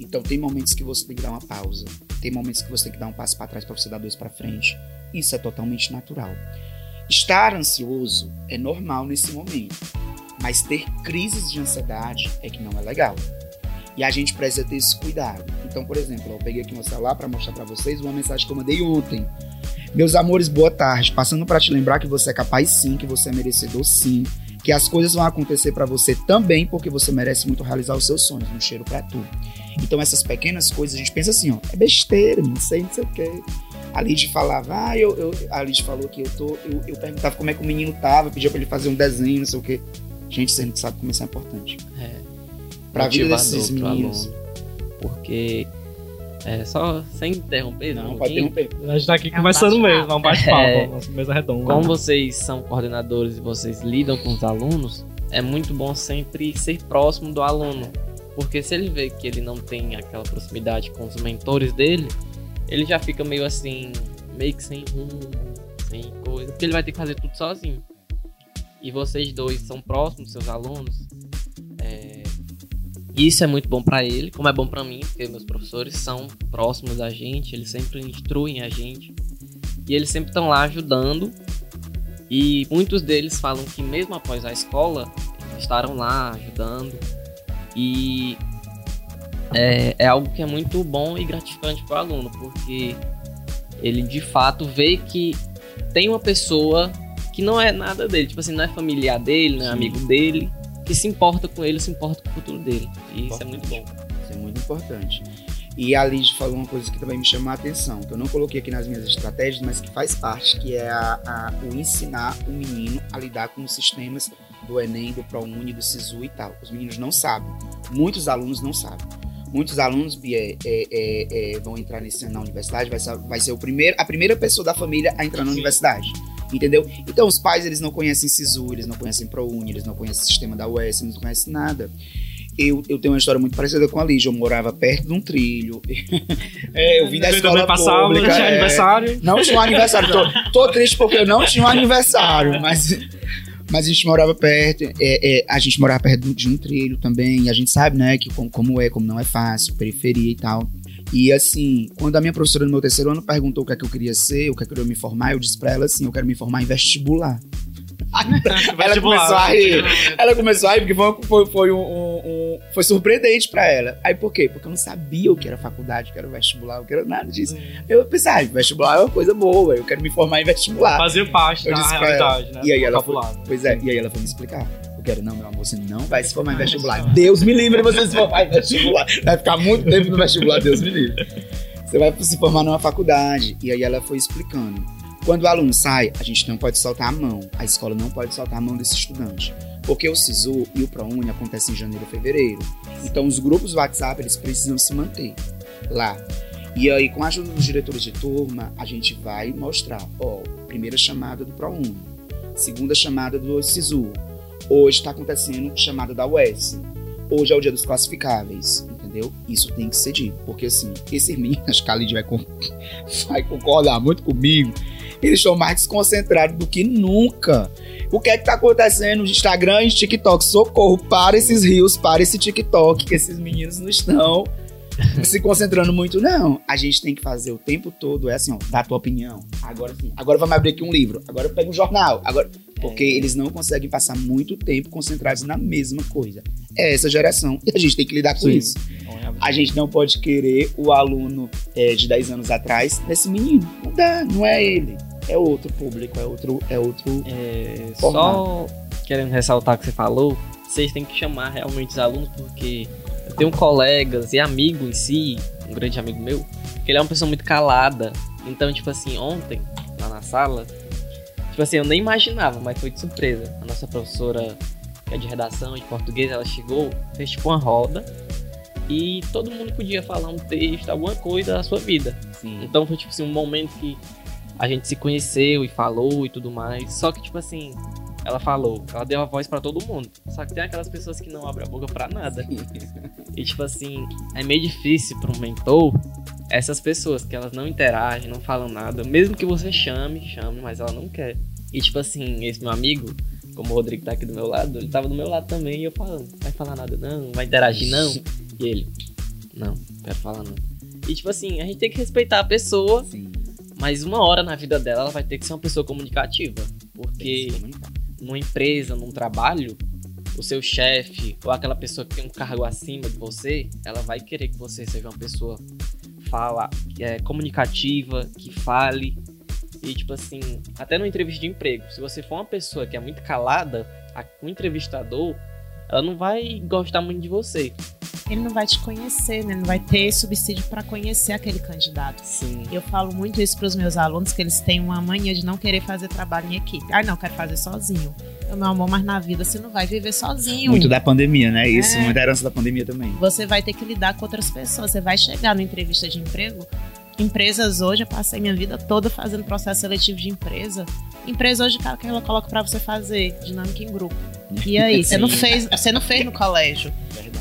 Então tem momentos que você tem que dar uma pausa, tem momentos que você tem que dar um passo para trás para você dar dois para frente. Isso é totalmente natural. Estar ansioso é normal nesse momento, mas ter crises de ansiedade é que não é legal. E a gente precisa ter esse cuidado. Então, por exemplo, eu peguei aqui meu celular para mostrar para vocês uma mensagem que eu mandei ontem. Meus amores, boa tarde. Passando para te lembrar que você é capaz sim, que você é merecedor sim, que as coisas vão acontecer para você também, porque você merece muito realizar os seus sonhos. Um cheiro para tu. Então, essas pequenas coisas, a gente pensa assim, ó, é besteira, não sei, não sei o quê. A Lid falava, ah, eu, eu, a Lid falou que eu tô. Eu, eu perguntava como é que o menino tava, pedia para ele fazer um desenho, não sei o quê. Gente, você não sabe como isso é importante. É, Pra vida desses meninos. Porque, é, só sem interromper, Não, um pode interromper. A gente tá aqui É um conversando bate-papo. mesmo, é um bate-papo, É. nossa mesa redonda. Como vocês são coordenadores e vocês lidam com os alunos, é muito bom sempre ser próximo do aluno. Porque se ele vê que ele não tem aquela proximidade com os mentores dele, ele já fica meio assim, meio que sem rumo, sem coisa, porque ele vai ter que fazer tudo sozinho. E vocês dois são próximos dos seus alunos. Isso é muito bom pra ele, como é bom pra mim, porque meus professores são próximos da gente, eles sempre instruem a gente. E eles sempre estão lá ajudando e muitos deles falam que mesmo após a escola, estarão lá ajudando. E é, é algo que é muito bom e gratificante para o aluno, porque ele de fato vê que tem uma pessoa que não é nada dele, tipo assim, não é familiar dele, não é Sim. amigo dele, que se importa com ele, se importa com o futuro dele. E isso é muito bom. Isso é muito importante. E a Liz falou uma coisa que também me chamou a atenção, que eu não coloquei aqui nas minhas estratégias, mas que faz parte, que é a, a- o ensinar o menino a lidar com os sistemas do Enem, do ProUni, do SISU e tal. Os meninos não sabem. Muitos alunos não sabem. Muitos alunos, Bia, é, é, é, vão entrar nesse ano na universidade, vai ser, vai ser o primeiro, a primeira pessoa da família a entrar na universidade. Entendeu? Então, os pais, eles não conhecem SISU, eles não conhecem ProUni, eles não conhecem o sistema da UES, eles não conhecem nada. Eu, eu tenho uma história muito parecida com a Lígia. Eu morava perto de um trilho. é, eu vim da Eu escola passava, pública. tinha é. aniversário. Não tinha um aniversário. Tô, tô triste porque eu não tinha um aniversário, mas, mas a gente morava perto. é, é, a gente morava perto de um trilho também. E a gente sabe, né, que como, como é, como não é fácil, periferia e tal. E assim, quando a minha professora no meu terceiro ano perguntou o que é que eu queria ser, o que é que eu queria me formar, eu disse pra ela assim: eu quero me formar em vestibular. Ela começou a rir. Ela começou a rir porque foi, foi, foi um, um- foi surpreendente pra ela. Aí por quê? Porque eu não sabia o que era faculdade, o que era vestibular, o que era nada disso. Eu pensei, ah, vestibular é uma coisa boa, eu quero me formar em vestibular. Fazia parte Eu da realidade, né? E aí ela Vocabulário. Pois é, e aí ela foi me explicar. Eu quero, não, meu amor, você não vai se formar em vestibular. Deus me livre de você se formar em vestibular. Vai ficar muito tempo no vestibular, Deus me livre. Você vai se formar numa faculdade. E aí ela foi explicando. Quando o aluno sai, a gente não pode soltar a mão. A escola não pode soltar a mão desse estudante. Porque o SISU e o ProUni acontecem em janeiro e fevereiro. Então os grupos WhatsApp, eles precisam se manter lá. E aí, com a ajuda dos diretores de turma, a gente vai mostrar, ó, primeira chamada do ProUni, segunda chamada do SISU. Hoje está acontecendo chamada da UES. hoje é o dia dos classificáveis, entendeu? Isso tem que ser dito. Porque assim, esses meninos, acho que a Lid vai, vai concordar muito comigo, eles estão mais desconcentrados do que nunca. O que é que tá acontecendo no Instagram e TikTok? Socorro, para esses rios, para esse TikTok, que esses meninos não estão se concentrando muito, não. A gente tem que fazer o tempo todo, é assim, ó, dá a tua opinião. Agora sim, agora vamos abrir aqui um livro, agora eu pego um jornal, agora. Porque eles não conseguem passar muito tempo concentrados na mesma coisa. É essa geração e a gente tem que lidar com Sim. isso. A gente não pode querer o aluno é, de 10 anos atrás desse menino. Não dá, não é ele. É outro público, é outro. É outro É, só querendo ressaltar o que você falou, vocês têm que chamar realmente os alunos, porque eu tenho colegas e amigo em si, um grande amigo meu, que ele é uma pessoa muito calada. Então, tipo assim, ontem, lá na sala, tipo assim, eu nem imaginava, mas foi de surpresa. A nossa professora que é de redação, de português, ela chegou, fez tipo uma roda. E todo mundo podia falar um texto, alguma coisa da sua vida. Sim. Então foi tipo assim, um momento que a gente se conheceu e falou e tudo mais. Só que, tipo assim, ela falou, ela deu a voz pra todo mundo. Só que tem aquelas pessoas que não abrem a boca pra nada. E tipo assim, é meio difícil pra um mentor essas pessoas que elas não interagem, não falam nada. Mesmo que você chame, chame, mas ela não quer. E tipo assim, esse meu amigo, como o Rodrigo tá aqui do meu lado, ele tava do meu lado também e eu falando, vai falar nada não, não vai interagir não. E ele, não, não quero falar não. E tipo assim, a gente tem que respeitar a pessoa, Sim. mas uma hora na vida dela ela vai ter que ser uma pessoa comunicativa. Porque numa empresa, num trabalho, o seu chefe ou aquela pessoa que tem um cargo acima de você, ela vai querer que você seja uma pessoa fala, que é comunicativa, que fale. E tipo assim, até numa entrevista de emprego, se você for uma pessoa que é muito calada, o entrevistador, ela não vai gostar muito de você. Ele não vai te conhecer, né? Não vai ter subsídio para conhecer aquele candidato. Sim. Eu falo muito isso para os meus alunos, que eles têm uma mania de não querer fazer trabalho em equipe. Ah, não, quero fazer sozinho. Eu, meu amor, mas na vida você não vai viver sozinho. Muito da pandemia, né? Isso, É. muita herança da pandemia também. Você vai ter que lidar com outras pessoas. Você vai chegar na entrevista de emprego. Empresas hoje, eu passei minha vida toda fazendo processo seletivo de empresa. Empresa hoje, cara, que ela coloca para você fazer dinâmica em grupo. E aí, você não fez, você não fez no colégio.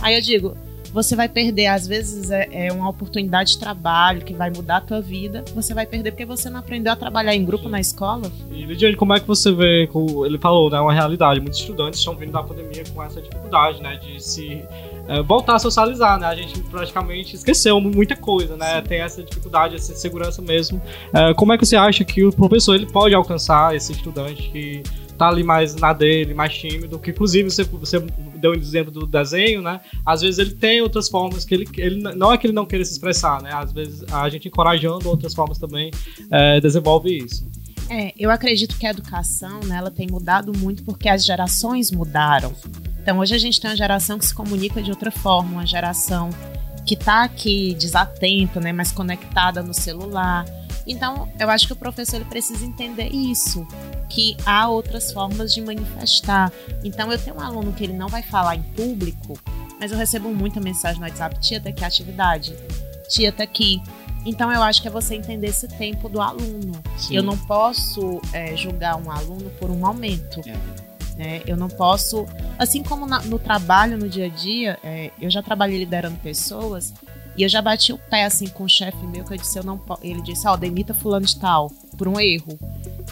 Aí eu digo, você vai perder, às vezes é, é uma oportunidade de trabalho que vai mudar a tua vida. Você vai perder porque você não aprendeu a trabalhar em grupo na escola. E Lidiane, como é que você vê, ele falou, né, uma realidade, muitos estudantes estão vindo da pandemia com essa dificuldade, né, de se é, voltar a socializar, né, a gente praticamente esqueceu muita coisa, né, tem essa dificuldade, essa insegurança mesmo. É, como é que você acha que o professor, ele pode alcançar esse estudante que tá ali mais na dele, mais tímido, que inclusive você, você deu um exemplo do desenho, né, às vezes ele tem outras formas que ele, ele não é que ele não queira se expressar, né, às vezes a gente encorajando outras formas também é, desenvolve isso. É, eu acredito que a educação, né, ela tem mudado muito porque as gerações mudaram. Então hoje a gente tem uma geração que se comunica de outra forma, uma geração que tá aqui desatenta, né, mais conectada no celular. Então, eu acho que o professor ele precisa entender isso, que há outras formas de manifestar. Então, eu tenho um aluno que ele não vai falar em público, mas eu recebo muita mensagem no WhatsApp, tia, tá aqui a atividade. Tia, tá aqui. Então, eu acho que é você entender esse tempo do aluno. Eu não posso é, julgar um aluno por um momento. É. né? Eu não posso. Assim como na- no trabalho, no dia a dia, é, eu já trabalhei liderando pessoas e eu já bati o pé assim com o chefe meu que eu disse: eu não po-" Ele disse: Ó, demita Fulano de Tal por um erro.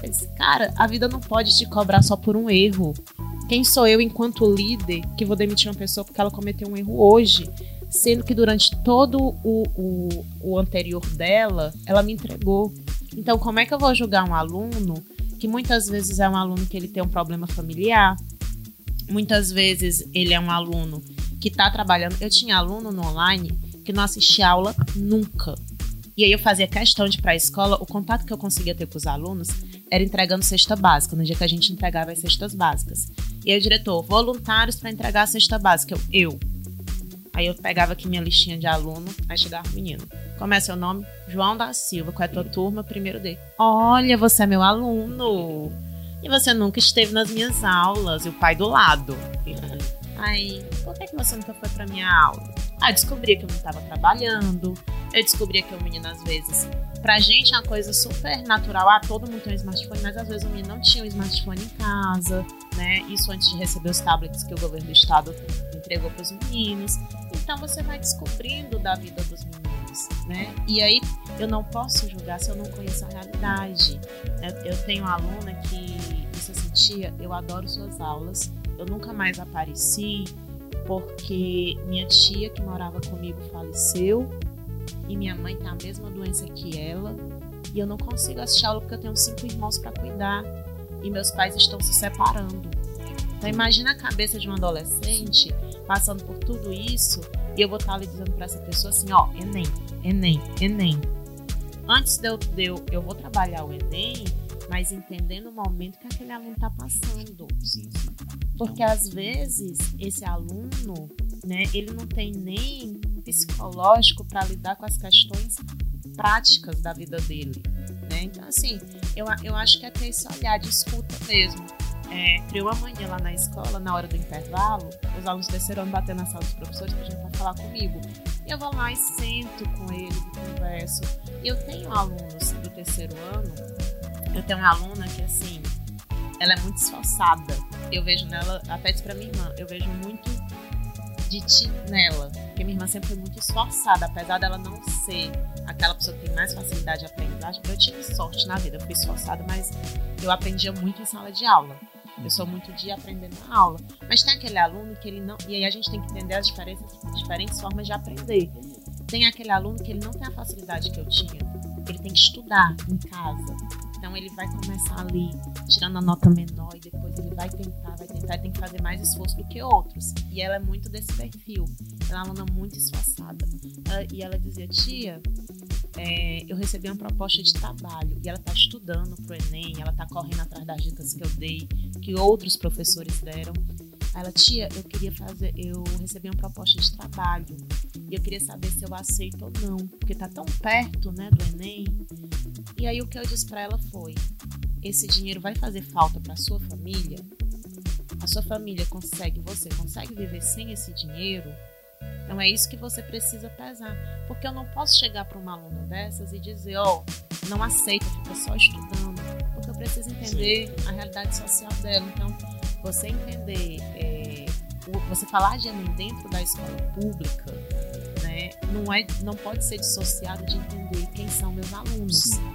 Eu disse: Cara, a vida não pode te cobrar só por um erro. Quem sou eu, enquanto líder, que vou demitir uma pessoa porque ela cometeu um erro hoje? Sendo que durante todo o, o, o anterior dela, ela me entregou. Então, como é que eu vou julgar um aluno que muitas vezes é um aluno que ele tem um problema familiar? Muitas vezes ele é um aluno que está trabalhando. Eu tinha aluno no online que não assistia aula nunca. E aí eu fazia questão de ir para a escola, o contato que eu conseguia ter com os alunos era entregando cesta básica, no dia que a gente entregava as cestas básicas. E aí o diretor, voluntários para entregar a cesta básica. Eu, eu. Aí eu pegava aqui minha listinha de aluno, aí chegava o menino. Como é seu nome? João da Silva. Qual é a tua turma? Primeiro D. Olha, você é meu aluno. E você nunca esteve nas minhas aulas. E o pai do lado. Aí, por que, que você nunca foi pra minha aula? Ah, eu descobri que eu não estava trabalhando. Eu descobria que o menino, às vezes, pra gente é uma coisa super natural. Ah, todo mundo tem um smartphone, mas às vezes o menino não tinha um smartphone em casa, né? Isso antes de receber os tablets que o governo do estado entregou para os meninos. Então você vai descobrindo da vida dos meninos, né? E aí eu não posso julgar se eu não conheço a realidade. Eu tenho uma aluna que disse assim, tia, eu adoro suas aulas, eu nunca mais apareci porque minha tia que morava comigo faleceu e minha mãe tem a mesma doença que ela e eu não consigo assistir aula porque eu tenho cinco irmãos para cuidar e meus pais estão se separando. Então imagina a cabeça de um adolescente passando por tudo isso e eu vou estar ali dizendo para essa pessoa assim, ó, Enem, Enem, Enem. Antes de eu, eu, vou trabalhar o Enem, mas entendendo o momento que aquele aluno está passando. Porque às vezes esse aluno, né, ele não tem nem psicológico para lidar com as questões práticas da vida dele. Né? Então, assim, eu, eu acho que é ter esse olhar de escuta mesmo. É, criou uma manhã lá na escola, na hora do intervalo, os alunos do terceiro ano batendo na sala dos professores para falar comigo. Eu vou lá e sento com eles e converso. Eu tenho alunos do terceiro ano, eu tenho uma aluna que, assim, ela é muito esforçada. Eu vejo nela, até disse pra minha irmã, eu vejo muito de ti nela. Porque minha irmã sempre foi muito esforçada, apesar dela não ser aquela pessoa que tem mais facilidade de aprendizagem. Eu tive sorte na vida, eu fui esforçada, mas eu aprendia muito em sala de aula. Eu sou muito de aprender na aula. Mas tem aquele aluno que ele não. E aí a gente tem que entender as diferenças, diferentes formas de aprender. Tem aquele aluno que ele não tem a facilidade que eu tinha. Ele tem que estudar em casa. Então ele vai começar ali tirando a nota menor e depois ele vai tentar, vai tentar e tem que fazer mais esforço do que outros. E ela é muito desse perfil. Ela é uma aluna muito esforçada. e ela dizia, tia, é, eu recebi uma proposta de trabalho e ela está estudando para o Enem, ela está correndo atrás das dicas que eu dei, que outros professores deram. Ela, tia, eu queria fazer, eu recebi uma proposta de trabalho e eu queria saber se eu aceito ou não, porque tá tão perto, né, do Enem. E aí o que eu disse para ela foi: esse dinheiro vai fazer falta para sua família? A sua família consegue, você consegue viver sem esse dinheiro? Então é isso que você precisa pesar, porque eu não posso chegar para uma aluna dessas e dizer, ó, oh, não aceita, fica só estudando, porque eu preciso entender Sim. a realidade social dela. Então, você entender, é, você falar de Enem dentro da escola pública, né, não é, não pode ser dissociado de entender quem são meus alunos. Sim.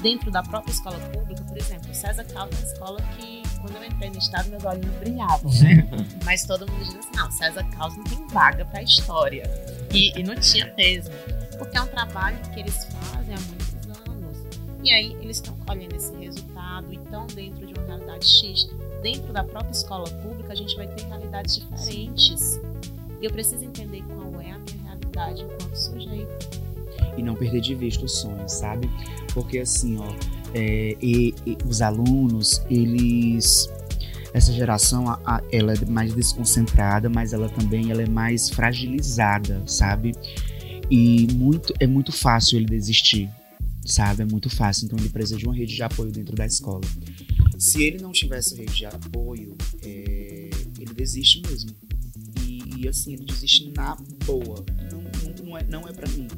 Dentro da própria escola pública, por exemplo, César Caldas é uma escola que quando eu entrei no estado, meus olhinhos brilhavam, né? Mas todo mundo diz assim: não, César Caos não tem vaga para história. E, e não tinha mesmo. Porque é um trabalho que eles fazem há muitos anos. E aí eles estão colhendo esse resultado e estão dentro de uma realidade X. Dentro da própria escola pública, a gente vai ter realidades diferentes. E eu preciso entender qual é a minha realidade enquanto sujeito. E não perder de vista os sonhos, sabe? Porque assim, ó é, e, e, os alunos, eles essa geração ela é mais desconcentrada, mas ela também ela é mais fragilizada, sabe? E muito é muito fácil ele desistir, sabe? É muito fácil. Então ele precisa de uma rede de apoio dentro da escola. Se ele não tivesse rede de apoio, é, ele desiste mesmo. E, e, assim ele desiste na boa. Não, não, não é, não é para mim.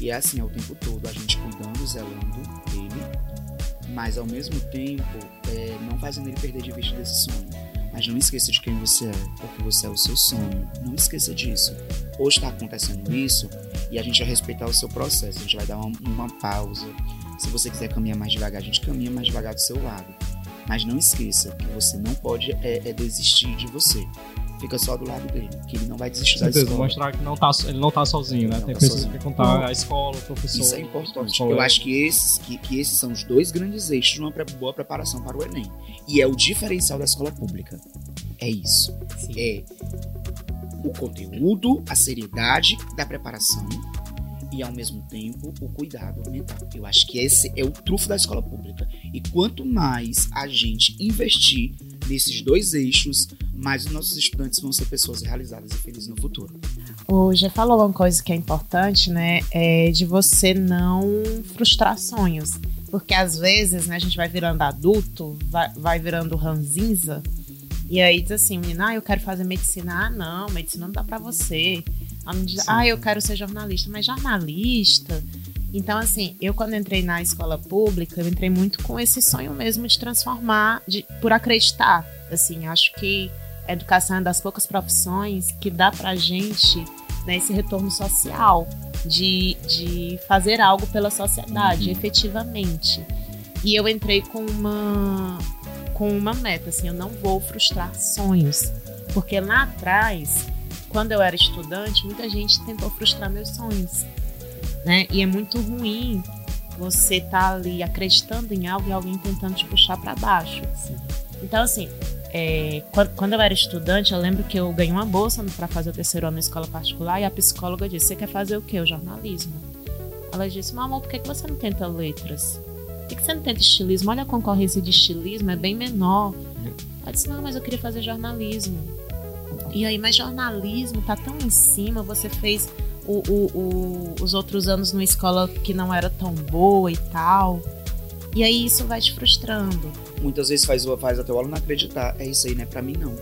E é assim, é o tempo todo, a gente cuidando, zelando dele, mas ao mesmo tempo é, não fazendo ele perder de vista desse sonho. Mas não esqueça de quem você é, porque você é o seu sonho. Não esqueça disso. Hoje está acontecendo isso e a gente vai respeitar o seu processo. A gente vai dar uma, uma pausa. Se você quiser caminhar mais devagar, a gente caminha mais devagar do seu lado. Mas não esqueça que você não pode é, é desistir de você fica só do lado dele, que ele não vai desistir da escola. mostrar que não tá, ele não tá sozinho, né? Tem tá pessoas que contar a escola, o professor. Isso é importante. Eu acho que esses, que, que esses são os dois grandes eixos de uma boa preparação para o Enem. E é o diferencial da escola pública. É isso. Sim. É o conteúdo, a seriedade da preparação e ao mesmo tempo o cuidado mental. Eu acho que esse é o trufo da escola pública. E quanto mais a gente investir nesses dois eixos, mais os nossos estudantes vão ser pessoas realizadas e felizes no futuro. O já falou uma coisa que é importante, né? É de você não frustrar sonhos. Porque às vezes, né, a gente vai virando adulto, vai, vai virando ranzinza, e aí diz assim, menina, ah, eu quero fazer medicina. Ah, não, medicina não dá para você Ela não diz, ah, eu quero ser jornalista, mas jornalista. Então, assim, eu quando entrei na escola pública, eu entrei muito com esse sonho mesmo de transformar, de, por acreditar. Assim, acho que a educação é das poucas profissões que dá pra gente né, esse retorno social, de, de fazer algo pela sociedade, uhum. efetivamente. E eu entrei com uma, com uma meta, assim, eu não vou frustrar sonhos. Porque lá atrás, quando eu era estudante, muita gente tentou frustrar meus sonhos. Né? E é muito ruim você tá ali acreditando em algo e alguém tentando te puxar para baixo. Sim. Então, assim, é, quando, eu era estudante, eu lembro que eu ganhei uma bolsa para fazer o terceiro ano na escola particular e a psicóloga disse: Você quer fazer o quê? O jornalismo. Ela disse: Mas, amor, por que você não tenta letras? Por que, que você não tenta estilismo? Olha a concorrência de estilismo, é bem menor. Ela disse: Não, mas eu queria fazer jornalismo. E aí, mas jornalismo tá tão em cima, você fez o, o, o, os outros anos numa escola que não era tão boa e tal. E aí isso vai te frustrando. Muitas vezes faz, faz até o aluno acreditar. É isso aí, né? Pra mim, não.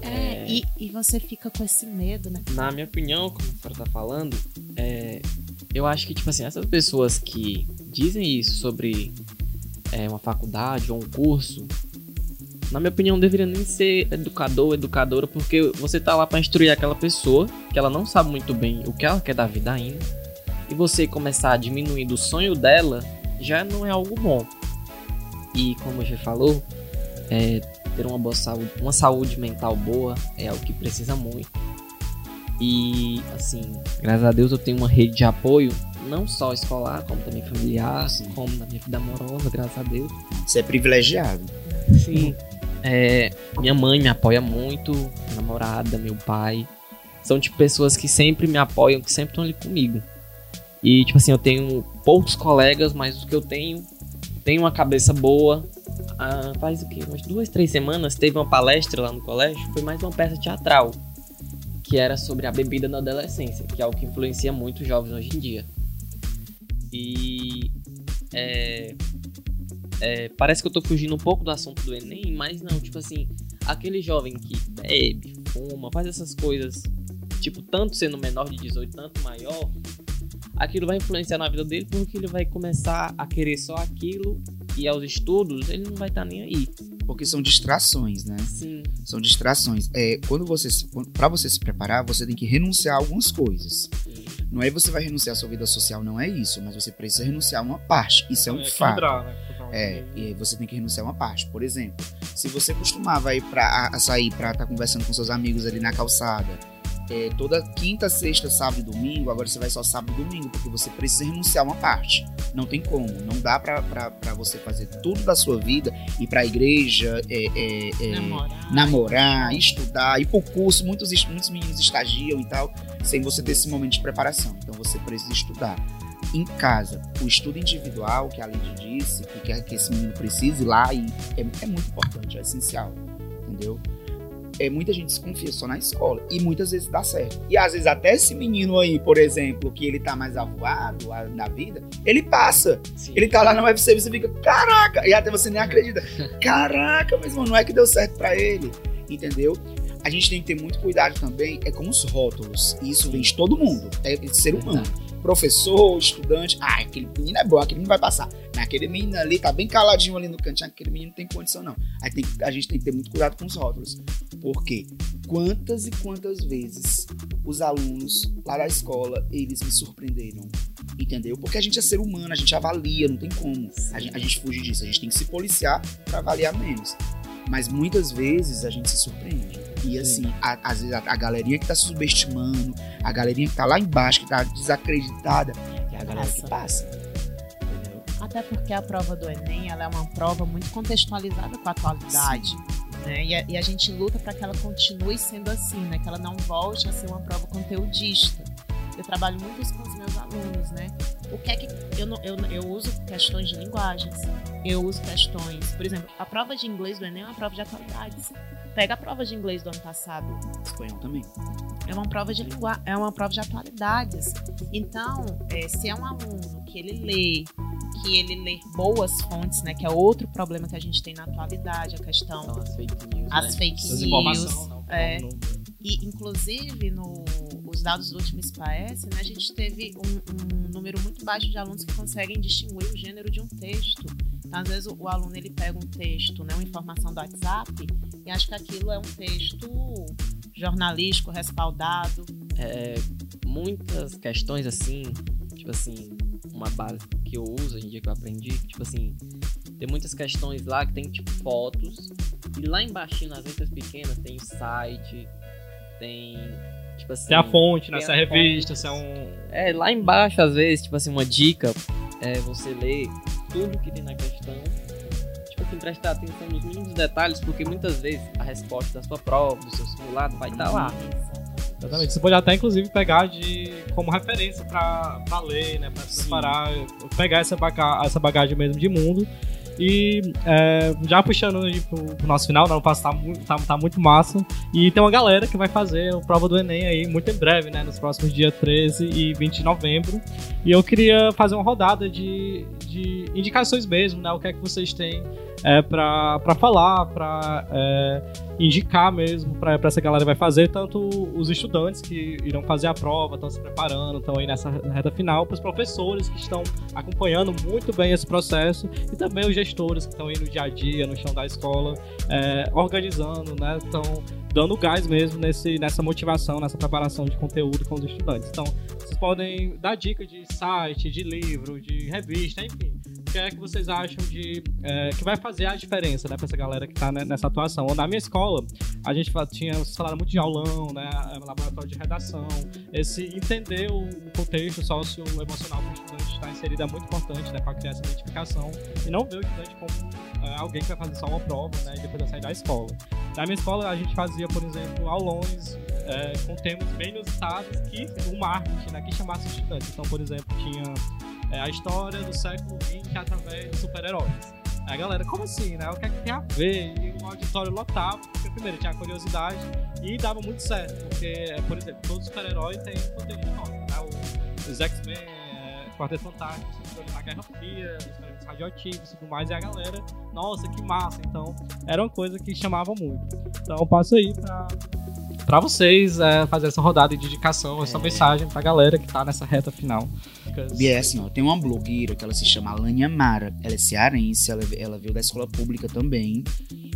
É, é... E, e você fica com esse medo, né? Na minha opinião, como o cara tá falando, é, eu acho que, tipo assim, essas pessoas que dizem isso sobre é, uma faculdade ou um curso, na minha opinião, deveria nem ser educador ou educadora, porque você tá lá para instruir aquela pessoa, que ela não sabe muito bem o que ela quer da vida ainda, e você começar a diminuir o sonho dela, já não é algo bom. E como já falou, é, ter uma boa saúde, uma saúde mental boa é algo que precisa muito. E assim, graças a Deus eu tenho uma rede de apoio, não só escolar, como também familiar, Sim. como na minha vida amorosa, graças a Deus. Você é privilegiado. Sim. É, minha mãe me apoia muito, minha namorada, meu pai. São tipo pessoas que sempre me apoiam, que sempre estão ali comigo. E tipo assim, eu tenho poucos colegas, mas o que eu tenho, tenho uma cabeça boa. Ah, faz o quê? Umas duas, três semanas teve uma palestra lá no colégio, foi mais uma peça teatral. Que era sobre a bebida na adolescência, que é algo que influencia muito os jovens hoje em dia. E é, é, parece que eu tô fugindo um pouco do assunto do Enem, mas não, tipo assim, aquele jovem que bebe, fuma, faz essas coisas, tipo, tanto sendo menor de 18, tanto maior, aquilo vai influenciar na vida dele porque ele vai começar a querer só aquilo e aos estudos ele não vai estar tá nem aí. Porque são distrações, né? Sim. São distrações. É, quando você, para você se preparar, você tem que renunciar a algumas coisas. Sim. Não é você vai renunciar à sua vida social, não é isso, mas você precisa renunciar a uma parte. Isso é um é fato. Né? É, e você tem que renunciar a uma parte. Por exemplo, se você costumava ir pra, a sair para estar tá conversando com seus amigos ali na calçada, é, toda quinta, sexta, sábado e domingo, agora você vai só sábado e domingo, porque você precisa renunciar uma parte. Não tem como, não dá para você fazer tudo da sua vida, ir para a igreja, é, é, é, namorar. namorar, estudar, ir para o curso. Muitos, muitos meninos estagiam e tal, sem você ter esse momento de preparação. Então você precisa estudar em casa, o estudo individual, que a Lidia disse, que quer que esse menino precise lá, e é, é muito importante, é essencial, entendeu? É, muita gente desconfia só na escola. E muitas vezes dá certo. E às vezes até esse menino aí, por exemplo, que ele tá mais avoado na vida, ele passa. Sim. Ele tá lá na UFC e você fica, caraca! E até você nem acredita. Caraca, mas mano, não é que deu certo para ele. Entendeu? A gente tem que ter muito cuidado também é com os rótulos. E isso vem de todo mundo. É de ser humano professor, estudante, ah, aquele menino é bom, aquele menino vai passar. Mas aquele menino ali tá bem caladinho ali no cantinho, aquele menino não tem condição não. Aí tem, a gente tem que ter muito cuidado com os rótulos. Porque quantas e quantas vezes os alunos lá da escola, eles me surpreenderam. Entendeu? Porque a gente é ser humano, a gente avalia, não tem como. A gente, a gente fugir disso, a gente tem que se policiar para avaliar menos. Mas muitas vezes a gente se surpreende. E assim, a, às vezes a, a galerinha que tá subestimando, a galerinha que tá lá embaixo, que tá desacreditada, é a galera que passa. Entendeu? Até porque a prova do Enem ela é uma prova muito contextualizada com a atualidade. Né? E, a, e a gente luta para que ela continue sendo assim, né? que ela não volte a ser uma prova conteudista. Eu trabalho muito isso com os meus alunos, né? O que é que eu, eu, eu uso questões de linguagens, eu uso questões, por exemplo, a prova de inglês do Enem é uma prova de atualidades. Pega a prova de inglês do ano passado. Espanhol também. É uma prova de língua, é uma prova de atualidades. Então, é, se é um aluno que ele lê, que ele lê boas fontes, né, que é outro problema que a gente tem na atualidade, a questão as fake news, as né? fake news, não, é, não, não. e inclusive no os dados do último SPAES, né, a gente teve um, um, número muito baixo de alunos que conseguem distinguir o gênero de um texto. Então, às vezes, o, o aluno ele pega um texto, né, uma informação do WhatsApp, e acha que aquilo é um texto jornalístico, respaldado. É, muitas questões assim, tipo assim, uma base que eu uso hoje em dia que eu aprendi, tipo assim, tem muitas questões lá que tem tipo fotos, e lá embaixo nas letras pequenas tem site, tem tipo assim, tem a fonte, né? Se é revista, se é um. É, lá embaixo, às vezes, tipo assim, uma dica é você ler tudo que tem na questão. Tipo assim, prestar atenção nos mínimos detalhes, porque muitas vezes a resposta da sua prova, do seu simulado, vai estar tá lá. Exatamente. Você pode até, inclusive, pegar de, como referência para ler, né? Para se preparar, pegar essa, essa bagagem mesmo de mundo e é, já puxando aí pro, pro, nosso final, não, tá, muito, tá, tá, muito massa. E tem uma galera que vai fazer a prova do Enem aí muito em breve, né? Nos próximos dias 13 e 20 de novembro. E eu queria fazer uma rodada de, de indicações mesmo, né? O que é que vocês têm é, para falar, para é, indicar mesmo para essa galera que vai fazer, tanto os estudantes que irão fazer a prova, estão se preparando, estão aí nessa reta final, para os professores que estão acompanhando muito bem esse processo e também os gestores que estão aí no dia a dia, no chão da escola, é, organizando, né? Estão dando gás mesmo nesse, nessa motivação, nessa preparação de conteúdo com os estudantes. Então, vocês podem dar dica de site, de livro, de revista, enfim. O é que vocês acham de é, que vai fazer a diferença, né, para essa galera que está né, nessa atuação? Na minha escola, a gente tinha, falaram muito de aulão, né, laboratório de redação, esse entender o contexto socioemocional que o estudante está inserido é muito importante, né, para criar essa identificação e não ver o estudante como é, alguém que vai fazer só uma prova, né, e depois vai sair da escola. Na minha escola, a gente fazia, por exemplo, aulões é, com temas bem inusitados que o marketing, né, que chamasse estudantes. Então, por exemplo, tinha é, a história do século XX através de super-heróis. A galera, como assim, né? O que é que tem a ver? E o auditório lotava, porque primeiro tinha curiosidade e dava muito certo, porque, por exemplo, todos os super-heróis têm poder de história, né? Os X-Men, é, Quarteto Fantástico, na Guerra Fria, experimentos radioativos e tudo mais, e a galera, nossa, que massa! Então, era uma coisa que chamava muito. Então, passo aí pra para vocês é, fazer essa rodada de dedicação, essa é. mensagem pra galera que tá nessa reta final. E é assim, ó, tem uma blogueira que ela se chama Alania Mara. Ela é cearense, ela, ela veio da escola pública também.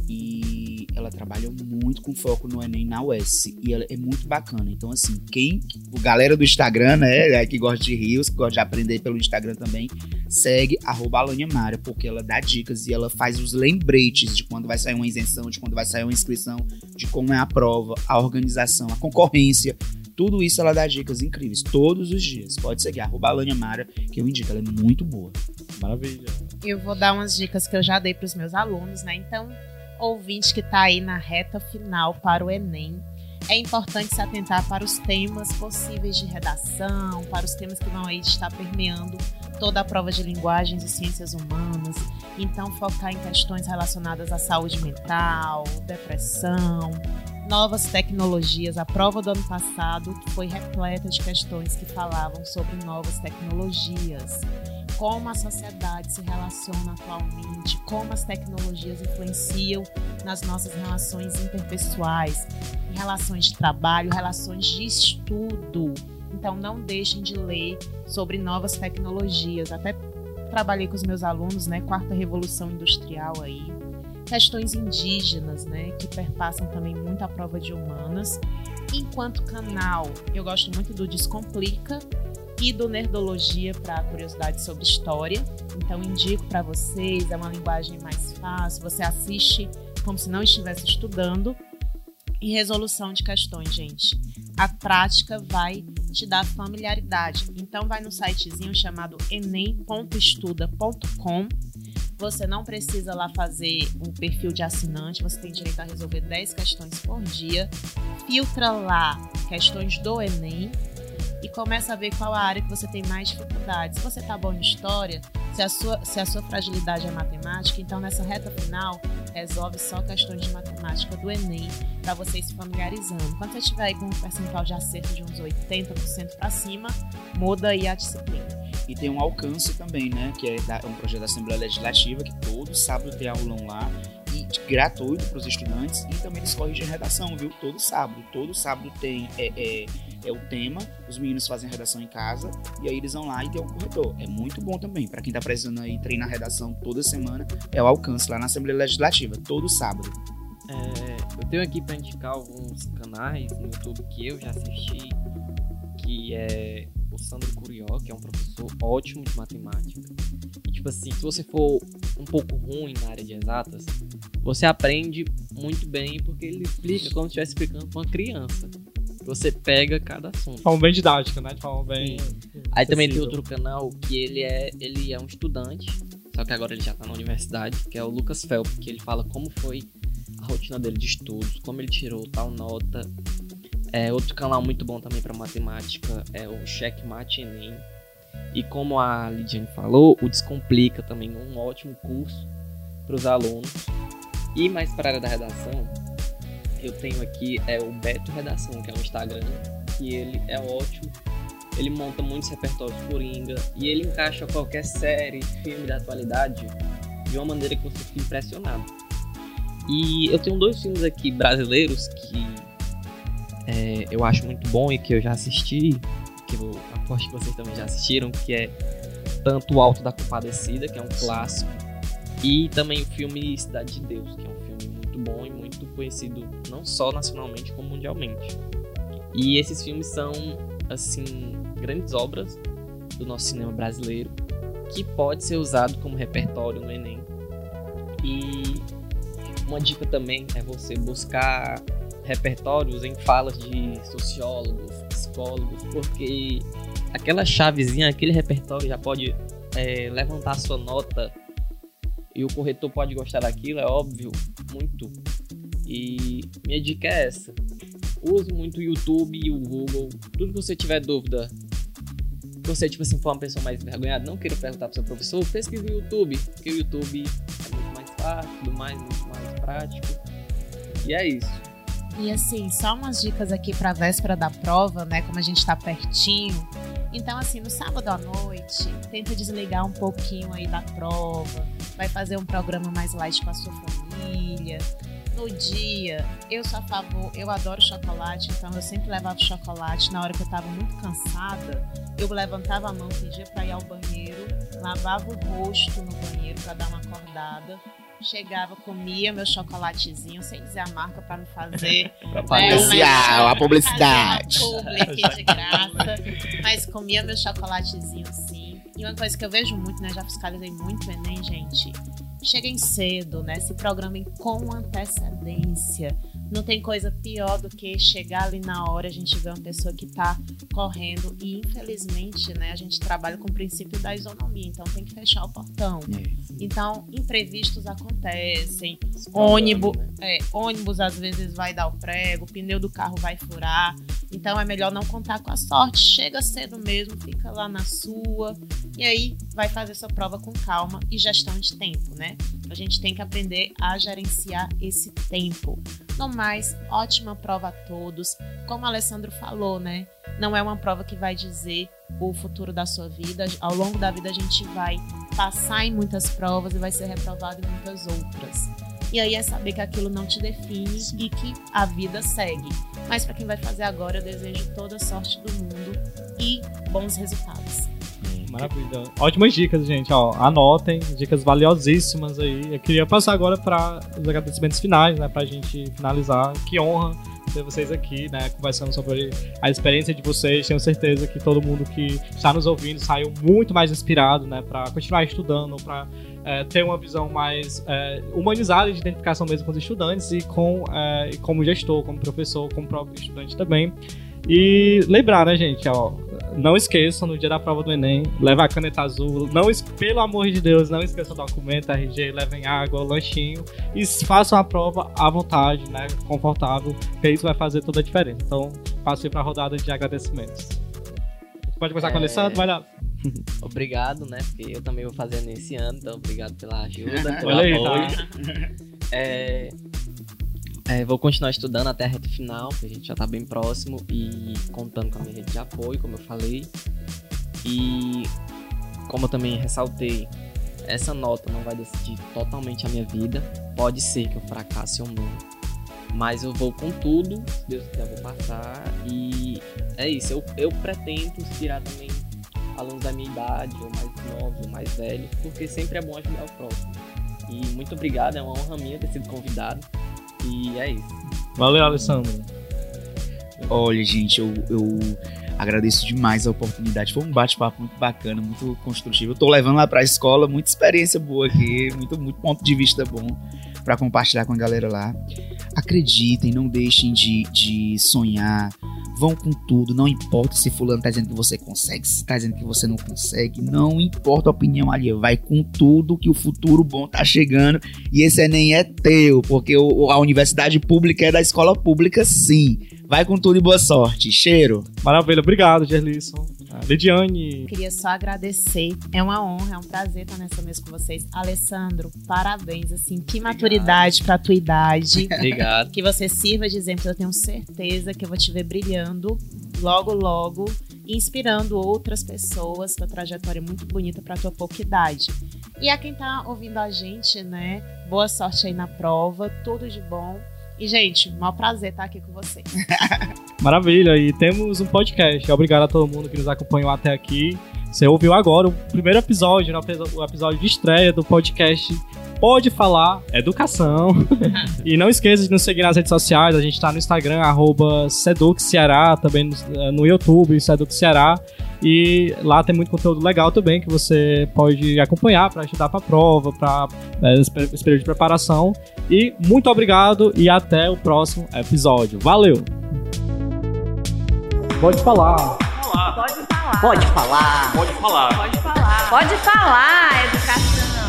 E ela trabalha muito com foco no Enem na UES. E ela é muito bacana. Então, assim, quem. O galera do Instagram, né? É, que gosta de rios, que gosta de aprender pelo Instagram também, segue arroba Alania Mara, porque ela dá dicas e ela faz os lembretes de quando vai sair uma isenção, de quando vai sair uma inscrição, de como é a prova, a organização, a concorrência. Tudo isso ela dá dicas incríveis todos os dias. Pode seguir, arroba Alania Mara, que eu indico, ela é muito boa. Maravilha. Eu vou dar umas dicas que eu já dei para os meus alunos, né? Então, ouvinte que está aí na reta final para o Enem, é importante se atentar para os temas possíveis de redação, para os temas que vão aí estar permeando toda a prova de linguagens e ciências humanas. Então, focar em questões relacionadas à saúde mental, depressão, novas tecnologias. A prova do ano passado foi repleta de questões que falavam sobre novas tecnologias como a sociedade se relaciona atualmente, como as tecnologias influenciam nas nossas relações interpessoais, relações de trabalho, relações de estudo. Então, não deixem de ler sobre novas tecnologias. Até trabalhei com os meus alunos, né? Quarta Revolução Industrial aí. Questões indígenas, né? Que perpassam também muito a prova de humanas. Enquanto canal, eu gosto muito do Descomplica, e do Nerdologia para curiosidade sobre história. Então indico para vocês, é uma linguagem mais fácil, você assiste como se não estivesse estudando. E resolução de questões, gente. A prática vai te dar familiaridade. Então vai no sitezinho chamado enem.estuda.com. Você não precisa lá fazer um perfil de assinante, você tem direito a resolver 10 questões por dia. Filtra lá questões do Enem e começa a ver qual a área que você tem mais dificuldade. Se você está bom em história, se a, sua, se a sua fragilidade é matemática, então nessa reta final, resolve só questões de matemática do Enem para você ir se familiarizando. Quando você estiver aí com um percentual de acerto de uns 80% para cima, muda aí a disciplina. E tem um alcance também, né? Que é um projeto da Assembleia Legislativa, que todo sábado tem aulão lá gratuito para os estudantes e também eles corrigem redação, viu? Todo sábado. Todo sábado tem é, é, é o tema, os meninos fazem a redação em casa e aí eles vão lá e tem um corretor. É muito bom também. Para quem tá precisando aí treinar redação toda semana, é o alcance lá na Assembleia Legislativa, todo sábado. É, eu tenho aqui para indicar alguns canais no YouTube que eu já assisti, que é Sandro Curió, que é um professor ótimo de matemática. E, tipo assim, se você for um pouco ruim na área de exatas, você aprende muito bem porque ele explica como se estivesse explicando para uma criança. Você pega cada assunto. Forma bem didática, né? De forma bem. Aí também tem outro canal que ele é, ele é um estudante, só que agora ele já tá na universidade, que é o Lucas Felp, que ele fala como foi a rotina dele de estudos, como ele tirou tal nota. É, outro canal muito bom também para matemática é o Checkmate Enem. E como a Lidiane falou, o Descomplica também, um ótimo curso para os alunos. E mais para a área da redação, eu tenho aqui é o Beto Redação, que é um Instagram, que ele é ótimo. Ele monta muitos repertórios coringa e ele encaixa qualquer série, filme da atualidade de uma maneira que você fica impressionado. E eu tenho dois filmes aqui brasileiros que é, eu acho muito bom e que eu já assisti, que eu aposto que vocês também já assistiram, que é tanto O Alto da Compadecida, que é um clássico, e também o filme Cidade de Deus, que é um filme muito bom e muito conhecido não só nacionalmente como mundialmente. E esses filmes são assim grandes obras do nosso cinema brasileiro que pode ser usado como repertório no Enem. E uma dica também é você buscar repertórios em falas de sociólogos, psicólogos, porque aquela chavezinha, aquele repertório já pode é, levantar sua nota e o corretor pode gostar daquilo, é óbvio, muito. E minha dica é essa: use muito o YouTube e o Google. Tudo que você tiver dúvida, você tipo assim for uma pessoa mais envergonhada, não queira perguntar pro seu professor, pesquise no YouTube, porque o YouTube é muito mais fácil, mais, muito mais prático. E é isso. E assim, só umas dicas aqui para véspera da prova, né? Como a gente tá pertinho. Então, assim, no sábado à noite, tenta desligar um pouquinho aí da prova. Vai fazer um programa mais light com a sua família. No dia, eu sou a favor, eu adoro chocolate, então eu sempre levava chocolate. Na hora que eu tava muito cansada, eu levantava a mão, pedia pra ir ao banheiro, lavava o rosto no banheiro pra dar uma acordada. Chegava, comia meu chocolatezinho, sem dizer a marca pra não fazer Pra É, mas- a publicidade. fazer uma publi aqui de graça. Mas comia meu chocolatezinho sim. E uma coisa que eu vejo muito, né? Já fiscalizei muito o Enem, gente. Cheguem cedo, né? Se programem com antecedência. Não tem coisa pior do que chegar ali na hora a gente ver uma pessoa que tá correndo e infelizmente, né, a gente trabalha com o princípio da isonomia, então tem que fechar o portão. Então, imprevistos acontecem, ônibus, né? é, ônibus às vezes vai dar o prego, o pneu do carro vai furar. Então é melhor não contar com a sorte. Chega cedo mesmo, fica lá na sua. E aí vai fazer sua prova com calma e gestão de tempo, né? A gente tem que aprender a gerenciar esse tempo. Mais, ótima prova a todos. Como o Alessandro falou, né? Não é uma prova que vai dizer o futuro da sua vida. Ao longo da vida a gente vai passar em muitas provas e vai ser reprovado em muitas outras. E aí é saber que aquilo não te define e que a vida segue. Mas para quem vai fazer agora, eu desejo toda a sorte do mundo e bons resultados. Maravilha. Ótimas dicas, gente. Ó, anotem, dicas valiosíssimas aí. Eu queria passar agora para os agradecimentos finais, né? Pra gente finalizar. Que honra ter vocês aqui, né? Conversando sobre a experiência de vocês. Tenho certeza que todo mundo que está nos ouvindo saiu muito mais inspirado, né? Pra continuar estudando, pra é, ter uma visão mais é, humanizada de identificação mesmo com os estudantes e com é, como gestor, como professor, como próprio estudante também. E lembrar, né, gente, ó, não esqueçam no dia da prova do Enem, levar a caneta azul, não, pelo amor de Deus, não esqueçam o documento, RG, levem água, lanchinho e façam a prova à vontade, né, confortável, porque isso vai fazer toda a diferença. Então, passe para a rodada de agradecimentos. Pode começar com o É. Alessandro, vai lá. Obrigado, né? Porque eu também vou fazer nesse ano, então obrigado pela ajuda, pelo Olha aí, apoio. tá? É, é, vou continuar estudando até a reta final, porque a gente já tá bem próximo e contando com a minha rede de apoio, como eu falei. E como eu também ressaltei, essa nota não vai decidir totalmente a minha vida. Pode ser que eu fracasse ou não. Mas eu vou com tudo, se Deus quiser, eu vou passar. E é isso, eu, eu pretendo inspirar também alunos da minha idade, ou mais novos, ou mais velhos, porque sempre é bom ajudar o próximo. E muito obrigado, é uma honra minha ter sido convidado. E é isso. Valeu, Alessandro. Olha, gente, eu, eu agradeço demais a oportunidade. Foi um bate-papo muito bacana, muito construtivo. Eu tô levando lá pra escola muita experiência boa aqui, muito, muito ponto de vista bom para compartilhar com a galera lá. Acreditem, não deixem de, de sonhar. Vão com tudo, não importa se fulano tá dizendo que você consegue, se tá dizendo que você não consegue, não importa a opinião ali, vai com tudo que o futuro bom tá chegando e esse Enem é teu, porque o, a universidade pública é da escola pública sim. Vai com tudo e boa sorte. Cheiro. Maravilha, obrigado, Gerlisson. Lidiane. Queria só agradecer. É uma honra, é um prazer estar nessa mesa com vocês. Alessandro, parabéns. Assim, que Obrigado. maturidade para tua idade. Obrigado. Que você sirva de exemplo. Eu tenho certeza que eu vou te ver brilhando logo, logo, inspirando outras pessoas. Tua trajetória é muito bonita para tua pouca idade. E a quem tá ouvindo a gente, né? Boa sorte aí na prova, tudo de bom. E, gente, um maior prazer estar aqui com vocês. Maravilha, e temos um podcast. Obrigado a todo mundo que nos acompanhou até aqui. Você ouviu agora o primeiro episódio, né, o episódio de estreia do podcast Pode Falar Educação. e não esqueça de nos seguir nas redes sociais. A gente está no Instagram, arroba Ceará, também no, no YouTube, Seduc Ceará. E lá tem muito conteúdo legal também que você pode acompanhar para estudar para a prova, para é, esse período de preparação. E muito obrigado e até o próximo episódio. Valeu! Pode falar. Pode falar. Pode falar. Pode falar. Pode falar. Pode falar, educação.